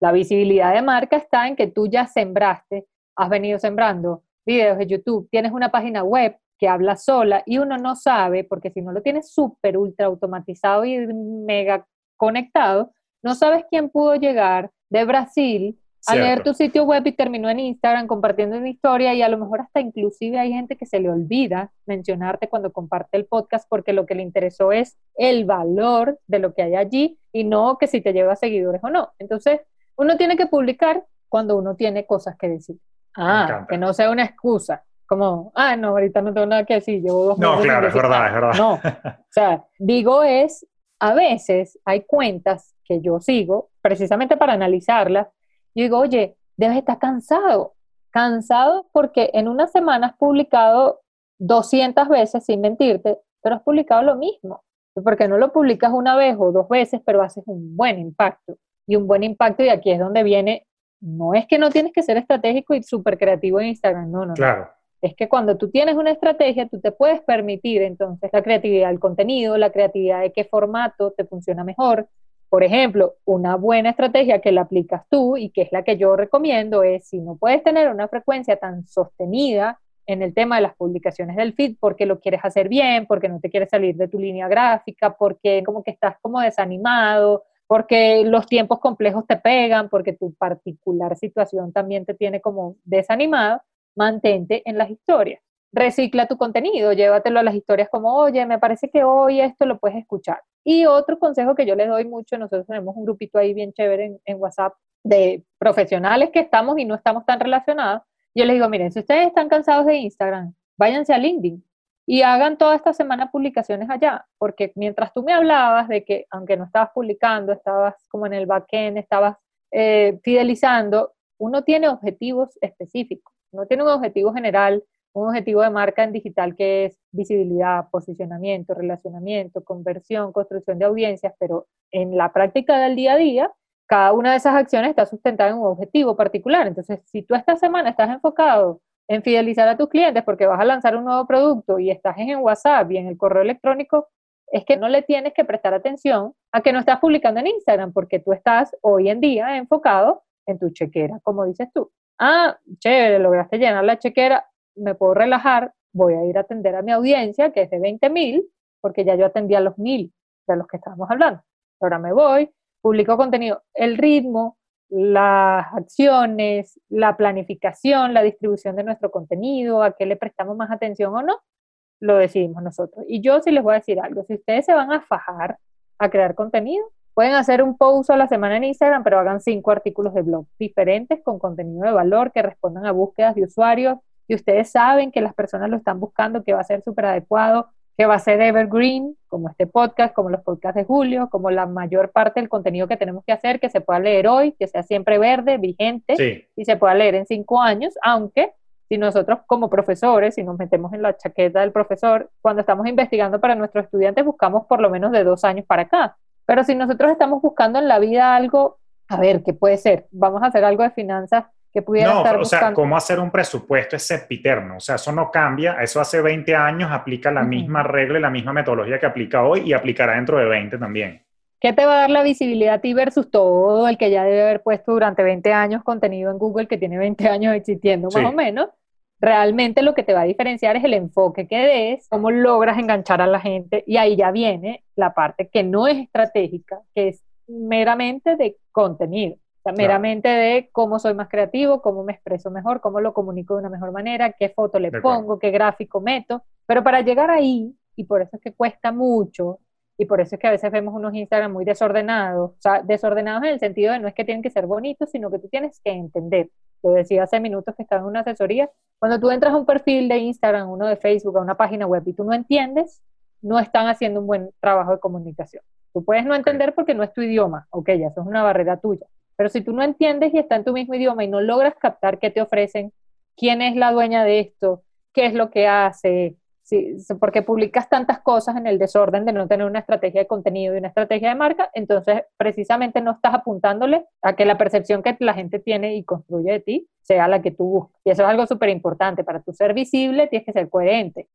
La visibilidad de marca está en que tú ya sembraste, has venido sembrando videos de YouTube, tienes una página web que habla sola y uno no sabe, porque si no lo tienes súper, ultra automatizado y mega conectado, no sabes quién pudo llegar de Brasil a leer tu sitio web y terminó en Instagram compartiendo una historia y a lo mejor hasta inclusive hay gente que se le olvida mencionarte cuando comparte el podcast porque lo que le interesó es el valor de lo que hay allí y no que si te lleva seguidores o no. Entonces, uno tiene que publicar cuando uno tiene cosas que decir. Ah, que no sea una excusa. Como, ah, no, ahorita no tengo nada que decir, llevo dos No, claro, es verdad, es verdad. No, o sea, digo es, a veces hay cuentas que yo sigo, precisamente para analizarlas, yo digo, oye, debes estar cansado, cansado porque en una semana has publicado 200 veces, sin mentirte, pero has publicado lo mismo. Porque no lo publicas una vez o dos veces, pero haces un buen impacto. Y un buen impacto, y aquí es donde viene, no es que no tienes que ser estratégico y súper creativo en Instagram, no, no. Claro. Es que cuando tú tienes una estrategia, tú te puedes permitir entonces la creatividad del contenido, la creatividad de qué formato te funciona mejor, por ejemplo, una buena estrategia que la aplicas tú y que es la que yo recomiendo es si no puedes tener una frecuencia tan sostenida en el tema de las publicaciones del feed porque lo quieres hacer bien, porque no te quieres salir de tu línea gráfica, porque como que estás como desanimado, porque los tiempos complejos te pegan, porque tu particular situación también te tiene como desanimado, mantente en las historias. Recicla tu contenido, llévatelo a las historias como, oye, me parece que hoy esto lo puedes escuchar. Y otro consejo que yo les doy mucho, nosotros tenemos un grupito ahí bien chévere en, WhatsApp de profesionales que estamos y no estamos tan relacionados. Yo les digo, miren, si ustedes están cansados de Instagram, váyanse a LinkedIn y hagan toda esta semana publicaciones allá, porque mientras tú me hablabas de que aunque no estabas publicando, estabas como en el backend, estabas eh, fidelizando, uno tiene objetivos específicos, uno tiene un objetivo general un objetivo de marca en digital que es visibilidad, posicionamiento, relacionamiento, conversión, construcción de audiencias, pero en la práctica del día a día, cada una de esas acciones está sustentada en un objetivo particular. Entonces, si tú esta semana estás enfocado en fidelizar a tus clientes porque vas a lanzar un nuevo producto y estás en WhatsApp y en el correo electrónico, es que no le tienes que prestar atención a que no estás publicando en Instagram porque tú estás hoy en día enfocado en tu chequera, como dices tú. Ah, chévere, lograste llenar la chequera, me puedo relajar, voy a ir a atender a mi audiencia, que es de 20 mil, porque ya yo atendí a los mil de los que estábamos hablando. Ahora me voy, publico contenido. El ritmo, las acciones, la planificación, la distribución de nuestro contenido, a qué le prestamos más atención o no, lo decidimos nosotros. Y yo sí les voy a decir algo, si ustedes se van a fajar a crear contenido, pueden hacer un post a la semana en Instagram, pero hagan cinco artículos de blog diferentes con contenido de valor que respondan a búsquedas de usuarios y ustedes saben que las personas lo están buscando, que va a ser súper adecuado, que va a ser evergreen, como este podcast, como los podcasts de Julio, como la mayor parte del contenido que tenemos que hacer, que se pueda leer hoy, que sea siempre verde, vigente, y se pueda leer en cinco años, aunque si nosotros como profesores, si nos metemos en la chaqueta del profesor, cuando estamos investigando para nuestros estudiantes, buscamos por lo menos de dos años para acá. Pero si nosotros estamos buscando en la vida algo, a ver, ¿qué puede ser? Vamos a hacer algo de finanzas que pudiera no, estar o sea, cómo hacer un presupuesto es sempiterno, o sea, eso no cambia, eso hace 20 años aplica la misma regla y la misma metodología que aplica hoy y aplicará dentro de 20 también. ¿Qué te va a dar la visibilidad a ti versus todo el que ya debe haber puesto durante 20 años contenido en Google que tiene 20 años existiendo más o menos? Realmente lo que te va a diferenciar es el enfoque que des, cómo logras enganchar a la gente y ahí ya viene la parte que no es estratégica, que es meramente de contenido meramente de cómo soy más creativo, cómo me expreso mejor, cómo lo comunico de una mejor manera, qué foto le pongo, qué gráfico meto. Pero para llegar ahí, y por eso es que cuesta mucho, y por eso es que a veces vemos unos Instagram muy desordenados, o sea, desordenados en el sentido de no es que tienen que ser bonitos, sino que tú tienes que entender. Lo decía hace minutos que estaba en una asesoría. Cuando tú entras a un perfil de Instagram, uno de Facebook, a una página web y tú no entiendes, no están haciendo un buen trabajo de comunicación. Tú puedes no entender porque no es tu idioma, ok, ya eso es una barrera tuya. Pero si tú no entiendes y está en tu mismo idioma y no logras captar qué te ofrecen, quién es la dueña de esto, qué es lo que hace, porque publicas tantas cosas en el desorden de no tener una estrategia de contenido y una estrategia de marca, entonces precisamente no estás apuntándole a que la percepción que la gente tiene y construye de ti sea la que tú buscas. Y eso es algo súper importante. Para tu ser visible tienes que ser coherente.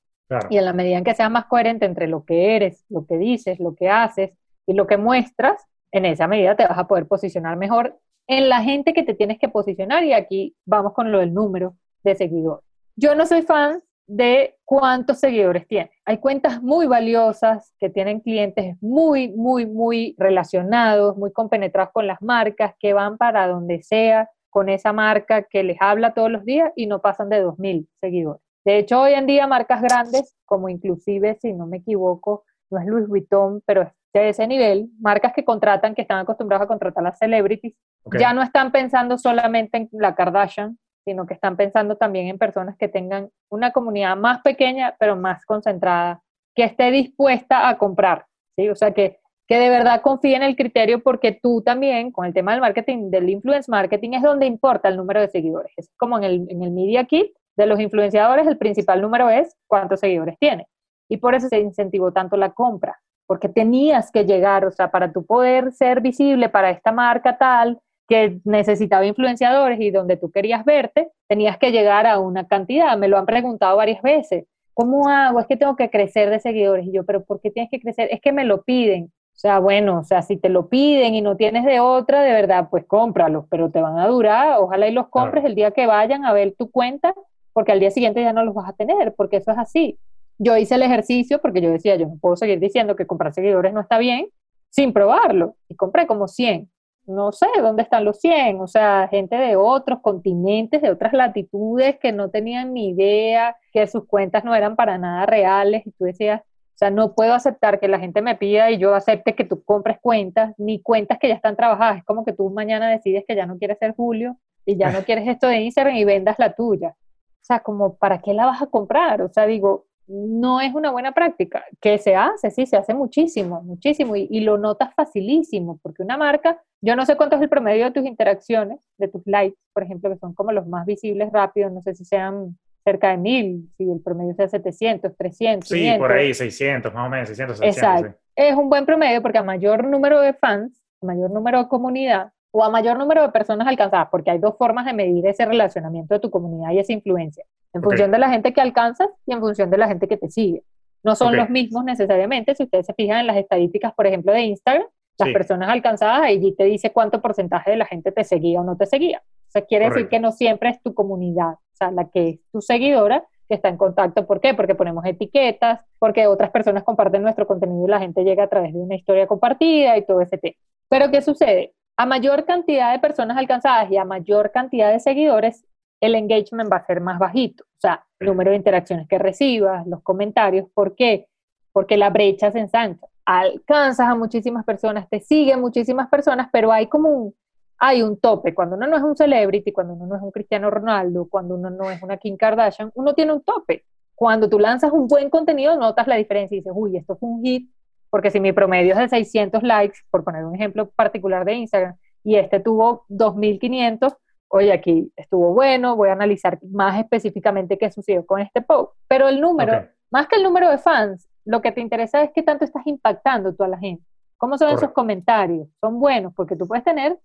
Y en la medida en que seas más coherente entre lo que eres, lo que dices, lo que haces y lo que muestras, en esa medida te vas a poder posicionar mejor en la gente que te tienes que posicionar y aquí vamos con lo del número de seguidores. Yo no soy fan de cuántos seguidores tiene. Hay cuentas muy valiosas que tienen clientes muy, muy, muy relacionados, muy compenetrados con las marcas, que van para donde sea con esa marca que les habla todos los días y no pasan de 2.000 seguidores. De hecho, hoy en día marcas grandes, como inclusive, si no me equivoco, no es Louis Vuitton, pero es de ese nivel, marcas que contratan, que están acostumbrados a contratar a las celebrities, ya no están pensando solamente en la Kardashian, sino que están pensando también en personas que tengan una comunidad más pequeña, pero más concentrada, que esté dispuesta a comprar, ¿sí? O sea, que, que de verdad confíe en el criterio porque tú también, con el tema del marketing, del influence marketing, es donde importa el número de seguidores. Es como en el, en el Media Kit de los influenciadores, el principal número es cuántos seguidores tiene. Y por eso se incentivó tanto la compra porque tenías que llegar, o sea, para tu poder ser visible para esta marca tal que necesitaba influenciadores y donde tú querías verte, tenías que llegar a una cantidad. Me lo han preguntado varias veces. ¿Cómo hago? Es que tengo que crecer de seguidores. Y yo, pero ¿por qué tienes que crecer? Es que me lo piden. O sea, bueno, o sea, si te lo piden y no tienes de otra, de verdad, pues cómpralos, pero te van a durar. Ojalá y los compres el día que vayan a ver tu cuenta, porque al día siguiente ya no los vas a tener, porque eso es así yo hice el ejercicio porque yo decía, yo no puedo seguir diciendo que comprar seguidores no está bien sin probarlo. Y compré como 100. No sé dónde están los 100, o sea, gente de otros continentes, de otras latitudes que no tenían ni idea, que sus cuentas no eran para nada reales. Y tú decías, o sea, no puedo aceptar que la gente me pida y yo acepte que tú compres cuentas, ni cuentas que ya están trabajadas. Es como que tú mañana decides que ya no quieres ser Julio y ya no quieres esto de Instagram y vendas la tuya. O sea, como, ¿para qué la vas a comprar? O sea, digo, no es una buena práctica. Que se hace, sí, se hace muchísimo, muchísimo y, lo notas facilísimo, porque una marca, yo no sé cuánto es el promedio de tus interacciones, de tus likes, por ejemplo, que son como los más visibles rápidos, no sé si sean cerca de mil, si el promedio sea 700, 300. Sí, por ahí, 600, más o menos, 600, 700. Exacto. Es un buen promedio porque a mayor número de fans, a mayor número de comunidad, o a mayor número de personas alcanzadas, porque hay dos formas de medir ese relacionamiento de tu comunidad y esa influencia, en función de la gente que alcanzas y en función de la gente que te sigue. No son los mismos necesariamente, si ustedes se fijan en las estadísticas, por ejemplo, de Instagram, las personas alcanzadas, allí te dice cuánto porcentaje de la gente te seguía o no te seguía. O sea, quiere decir que no siempre es tu comunidad o sea, la que es tu seguidora, que está en contacto. ¿Por qué? Porque ponemos etiquetas, porque otras personas comparten nuestro contenido y la gente llega a través de una historia compartida y todo ese tema. Pero ¿qué sucede? A mayor cantidad de personas alcanzadas y a mayor cantidad de seguidores, el engagement va a ser más bajito. O sea, el número de interacciones que recibas, los comentarios. ¿Por qué? Porque la brecha se ensancha. Alcanzas a muchísimas personas, te siguen muchísimas personas, pero hay como un, hay un tope. Cuando uno no es un celebrity, cuando uno no es un Cristiano Ronaldo, cuando uno no es una Kim Kardashian, uno tiene un tope. Cuando tú lanzas un buen contenido, notas la diferencia y dices, uy, esto fue un hit, porque si mi promedio es de 600 likes, por poner un ejemplo particular de Instagram, y este tuvo 2500, oye, aquí estuvo bueno, voy a analizar más específicamente qué sucedió con este post. Pero el número, más que el número de fans, lo que te interesa es qué tanto estás impactando tú a la gente. ¿Cómo son esos comentarios? Son buenos, porque tú puedes tener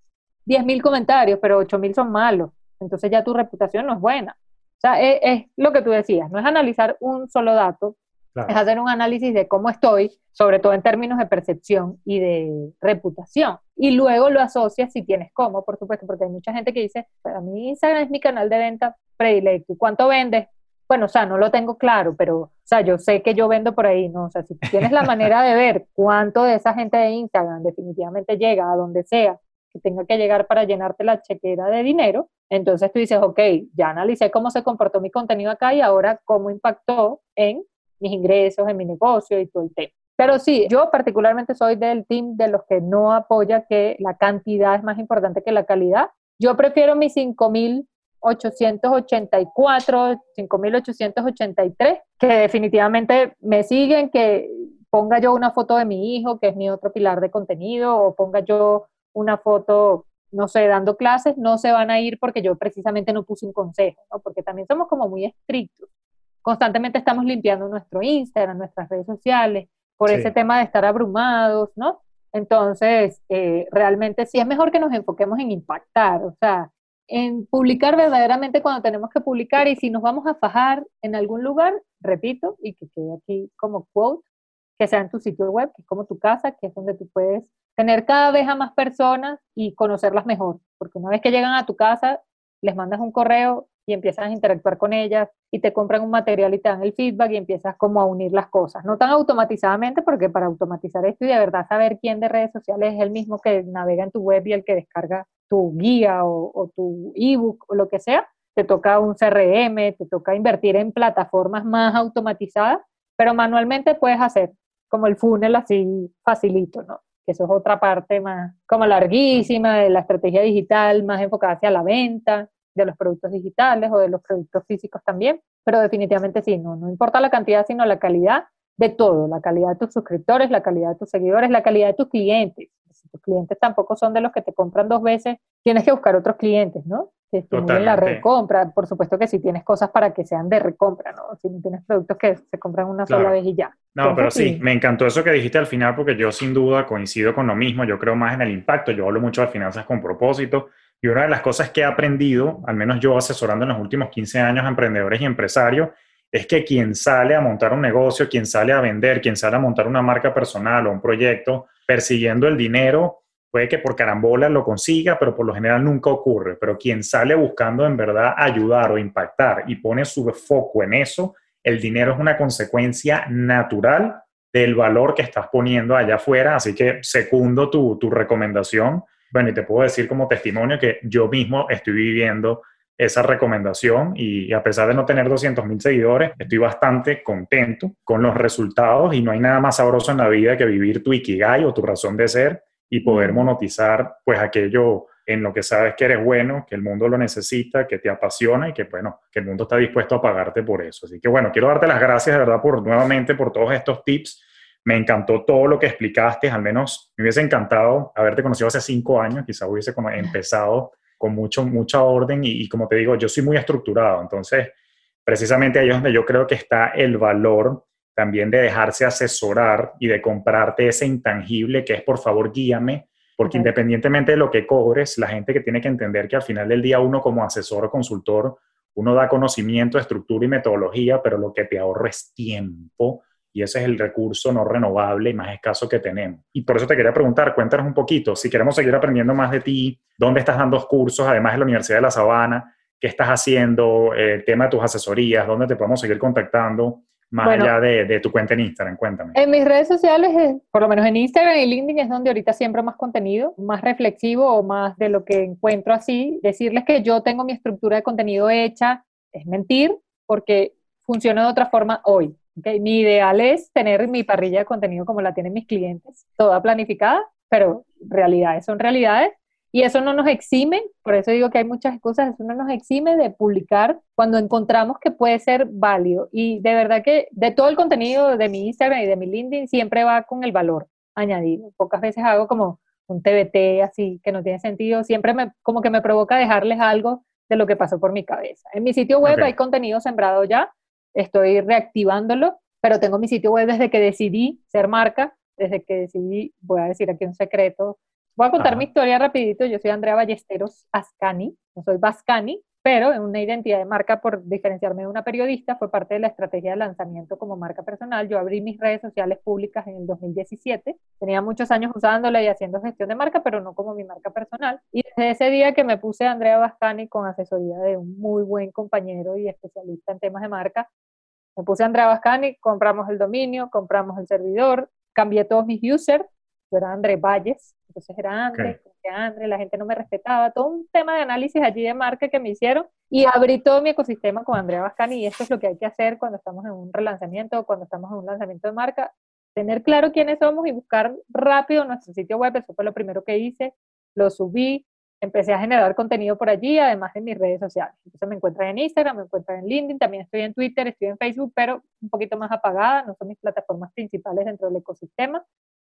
10.000 comentarios, pero 8.000 son malos. Entonces ya tu reputación no es buena. O sea, es, lo que tú decías, no es analizar un solo dato, es hacer un análisis de cómo estoy, sobre todo en términos de percepción y de reputación. Y luego lo asocias si tienes cómo, por supuesto, porque hay mucha gente que dice, para mí Instagram es mi canal de venta predilecto. ¿Y cuánto vendes? Bueno, o sea, no lo tengo claro, pero, o sea, yo sé que yo vendo por ahí, ¿no? O sea, si tienes la manera de ver cuánto de esa gente de Instagram definitivamente llega a donde sea que tenga que llegar para llenarte la chequera de dinero. Entonces tú dices, ok, ya analicé cómo se comportó mi contenido acá y ahora cómo impactó en mis ingresos, en mi negocio y todo el tema. Pero sí, yo particularmente soy del team de los que no apoya que la cantidad es más importante que la calidad. Yo prefiero mis 5.884, 5.883, que definitivamente me siguen, que ponga yo una foto de mi hijo, que es mi otro pilar de contenido, o ponga yo una foto, no sé, dando clases, no se van a ir porque yo precisamente no puse un consejo. Porque también somos como muy estrictos. Constantemente estamos limpiando nuestro Instagram, nuestras redes sociales, por ese tema de estar abrumados, ¿no? Entonces, eh, realmente sí es mejor que nos enfoquemos en impactar, o sea, en publicar verdaderamente cuando tenemos que publicar y si nos vamos a fajar en algún lugar, repito, y que quede aquí como quote, que sea en tu sitio web, que es como tu casa, que es donde tú puedes tener cada vez a más personas y conocerlas mejor, porque una vez que llegan a tu casa, les mandas un correo y empiezas a interactuar con ellas y te compran un material y te dan el feedback y empiezas como a unir las cosas, no tan automatizadamente, porque para automatizar esto y de verdad saber quién de redes sociales es el mismo que navega en tu web y el que descarga tu guía o, tu ebook o lo que sea, te toca un CRM, te toca invertir en plataformas más automatizadas, pero manualmente puedes hacer como el funnel así facilito, ¿no? Que eso es otra parte más como larguísima de la estrategia digital, más enfocada hacia la venta de los productos digitales o de los productos físicos también, pero definitivamente sí, no, no importa la cantidad, sino la calidad de todo, la calidad de tus suscriptores, la calidad de tus seguidores, la calidad de tus clientes. Si tus clientes tampoco son de los que te compran dos veces, tienes que buscar otros clientes, ¿no? que estimulen la recompra. Por supuesto que si tienes cosas para que sean de recompra, ¿no? Si no tienes productos que se compran una sola vez y ya. No, pero sí, me encantó eso que dijiste al final porque yo sin duda coincido con lo mismo. Yo creo más en el impacto. Yo hablo mucho de finanzas con propósito. Y una de las cosas que he aprendido, al menos yo asesorando en los últimos 15 años a emprendedores y empresarios, es que quien sale a montar un negocio, quien sale a vender, quien sale a montar una marca personal o un proyecto, persiguiendo el dinero, Puede que por carambola lo consiga, pero por lo general nunca ocurre. Pero quien sale buscando en verdad ayudar o impactar y pone su foco en eso, el dinero es una consecuencia natural del valor que estás poniendo allá afuera. Así que secundo tu, tu recomendación. Bueno, y te puedo decir como testimonio que yo mismo estoy viviendo esa recomendación y a pesar de no tener 200 mil seguidores, estoy bastante contento con los resultados y no hay nada más sabroso en la vida que vivir tu ikigai o tu razón de ser y poder monetizar pues aquello en lo que sabes que eres bueno, que el mundo lo necesita, que te apasiona y que bueno, que el mundo está dispuesto a pagarte por eso. Así que bueno, quiero darte las gracias de verdad por nuevamente por todos estos tips. Me encantó todo lo que explicaste, al menos me hubiese encantado haberte conocido hace cinco años, quizá hubiese empezado con mucho, mucha orden y, y como te digo, yo soy muy estructurado, entonces precisamente ahí es donde yo creo que está el valor también de dejarse asesorar y de comprarte ese intangible que es por favor guíame, porque independientemente de lo que cobres, la gente que tiene que entender que al final del día uno como asesor o consultor, uno da conocimiento, estructura y metodología, pero lo que te ahorra es tiempo y ese es el recurso no renovable y más escaso que tenemos. Y por eso te quería preguntar, cuéntanos un poquito, si queremos seguir aprendiendo más de ti, dónde estás dando cursos, además de la Universidad de La Sabana, qué estás haciendo, el tema de tus asesorías, dónde te podemos seguir contactando más allá de, tu cuenta en Instagram? Cuéntame. En mis redes sociales, por lo menos en Instagram y LinkedIn es donde ahorita siempre más contenido, más reflexivo o más de lo que encuentro así. Decirles que yo tengo mi estructura de contenido hecha es mentir porque funciona de otra forma hoy. Mi ideal es tener mi parrilla de contenido como la tienen mis clientes, toda planificada, pero realidades son realidades y eso no nos exime, por eso digo que hay muchas cosas, eso no nos exime de publicar cuando encontramos que puede ser válido. Y de verdad que de todo el contenido de mi Instagram y de mi LinkedIn siempre va con el valor añadido. Pocas veces hago como un TBT así que no tiene sentido, siempre me, como que me provoca dejarles algo de lo que pasó por mi cabeza. En mi sitio web hay contenido sembrado ya, estoy reactivándolo, pero tengo mi sitio web desde que decidí ser marca, desde que decidí, voy a decir aquí un secreto, Voy a contar mi historia rapidito. Yo soy Andrea Ballesteros Ascani, no soy Vascani, pero una identidad de marca por diferenciarme de una periodista fue parte de la estrategia de lanzamiento como marca personal. Yo abrí mis redes sociales públicas en el 2017. Tenía muchos años usándola y haciendo gestión de marca, pero no como mi marca personal. Y desde ese día que me puse Andrea Vascani con asesoría de un muy buen compañero y especialista en temas de marca, me puse Andrea Vascani, compramos el dominio, compramos el servidor, cambié todos mis users, yo era André Valles, entonces era André, André, la gente no me respetaba, todo un tema de análisis allí de marca que me hicieron y abrí todo mi ecosistema con Andrea Bascani y esto es lo que hay que hacer cuando estamos en un relanzamiento o cuando estamos en un lanzamiento de marca, tener claro quiénes somos y buscar rápido nuestro sitio web, eso fue lo primero que hice, lo subí, empecé a generar contenido por allí, además de mis redes sociales. Entonces me encuentran en Instagram, me encuentran en LinkedIn, también estoy en Twitter, estoy en Facebook, pero un poquito más apagada, no son mis plataformas principales dentro del ecosistema.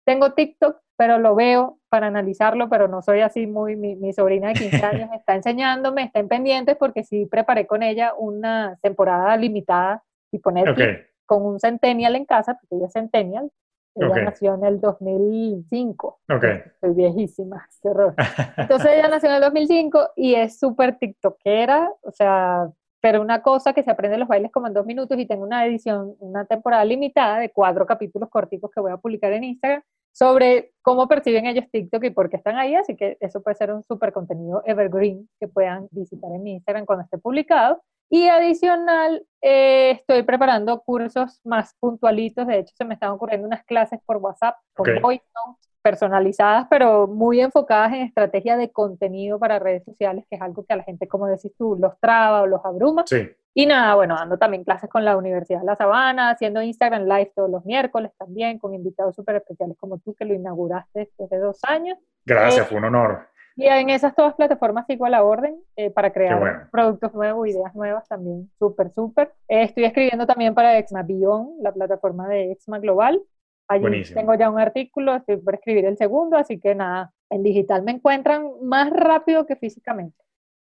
Tengo TikTok, pero lo veo para analizarlo, pero no soy así muy, mi, sobrina de 15 años está enseñándome, está en pendientes porque sí preparé con ella una temporada limitada y poner con un centennial en casa, porque ella es centennial, ella nació en el 2005. Okay. Soy viejísima, qué horror. Entonces ella nació en el 2005 y es súper tiktokera, o sea, pero una cosa que se aprende los bailes como en dos minutos y tengo una edición, una temporada limitada de cuatro capítulos corticos que voy a publicar en Instagram sobre cómo perciben ellos TikTok y por qué están ahí, así que eso puede ser un súper contenido evergreen que puedan visitar en mi Instagram cuando esté publicado. Y adicional, eh, estoy preparando cursos más puntualitos, de hecho se me están ocurriendo unas clases por WhatsApp con voice notes personalizadas, pero muy enfocadas en estrategia de contenido para redes sociales, que es algo que a la gente, como decís tú, los traba o los abruma. Sí. Y nada, bueno, dando también clases con la Universidad de La Sabana, haciendo Instagram Live todos los miércoles también, con invitados súper especiales como tú, que lo inauguraste después de dos años. Gracias, eh, fue un honor. Y en esas todas plataformas sigo a la orden eh, para crear productos nuevos, ideas nuevas también, súper, súper. Eh, estoy escribiendo también para Exma Beyond, la plataforma de Exma Global. Allí tengo ya un artículo, estoy por escribir el segundo, así que nada, en digital me encuentran más rápido que físicamente.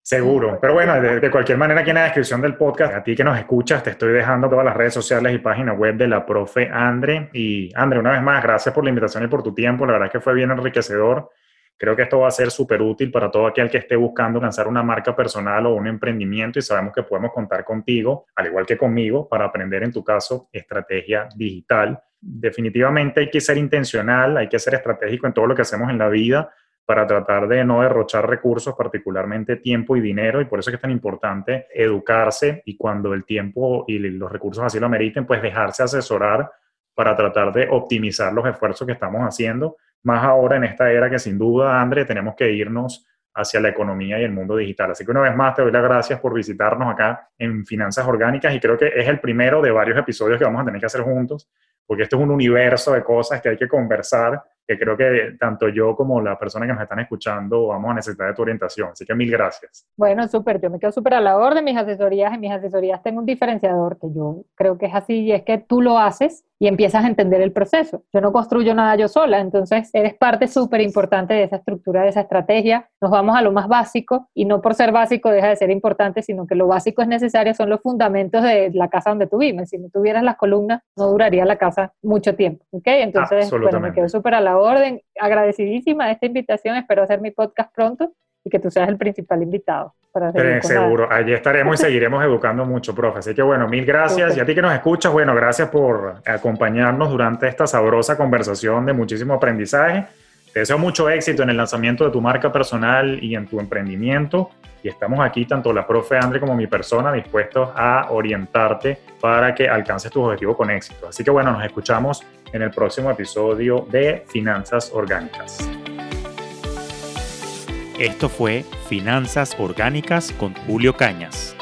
Seguro, pero bueno, de, cualquier manera aquí en la descripción del podcast, a ti que nos escuchas, te estoy dejando todas las redes sociales y página web de la profe Andre. Y Andre, una vez más, gracias por la invitación y por tu tiempo, la verdad es que fue bien enriquecedor. Creo que esto va a ser súper útil para todo aquel que esté buscando lanzar una marca personal o un emprendimiento y sabemos que podemos contar contigo, al igual que conmigo, para aprender en tu caso estrategia digital. Definitivamente hay que ser intencional, hay que ser estratégico en todo lo que hacemos en la vida para tratar de no derrochar recursos, particularmente tiempo y dinero, y por eso es que es tan importante educarse y cuando el tiempo y los recursos así lo meriten, pues dejarse asesorar para tratar de optimizar los esfuerzos que estamos haciendo, más ahora en esta era que sin duda, André, tenemos que irnos hacia la economía y el mundo digital. Así que una vez más te doy las gracias por visitarnos acá en Finanzas Orgánicas y creo que es el primero de varios episodios que vamos a tener que hacer juntos porque esto es un universo de cosas que hay que conversar, que creo que tanto yo como la persona que nos están escuchando vamos a necesitar de tu orientación. Así que mil gracias. Bueno, súper, yo me quedo súper a la orden. Mis asesorías, en mis asesorías tengo un diferenciador que yo creo que es así y es que tú lo haces y empiezas a entender el proceso. Yo no construyo nada yo sola, entonces eres parte súper importante de esa estructura, de esa estrategia. Nos vamos a lo más básico y no por ser básico deja de ser importante, sino que lo básico es necesario, son los fundamentos de la casa donde tú vives. Si no tuvieras las columnas, no duraría la casa mucho tiempo. ¿ok? Entonces, bueno, me quedo súper a la orden, orden. Agradecidísima de esta invitación, espero hacer mi podcast pronto y que tú seas el principal invitado. Para Pero seguro, allí estaremos y seguiremos educando mucho, profe. Así que bueno, mil gracias. Y a ti que nos escuchas, bueno, gracias por acompañarnos durante esta sabrosa conversación de muchísimo aprendizaje. Te deseo mucho éxito en el lanzamiento de tu marca personal y en tu emprendimiento. Y estamos aquí, tanto la profe Andre como mi persona, dispuestos a orientarte para que alcances tus objetivos con éxito. Así que bueno, nos escuchamos en el próximo episodio de Finanzas Orgánicas. Esto fue Finanzas Orgánicas con Julio Cañas.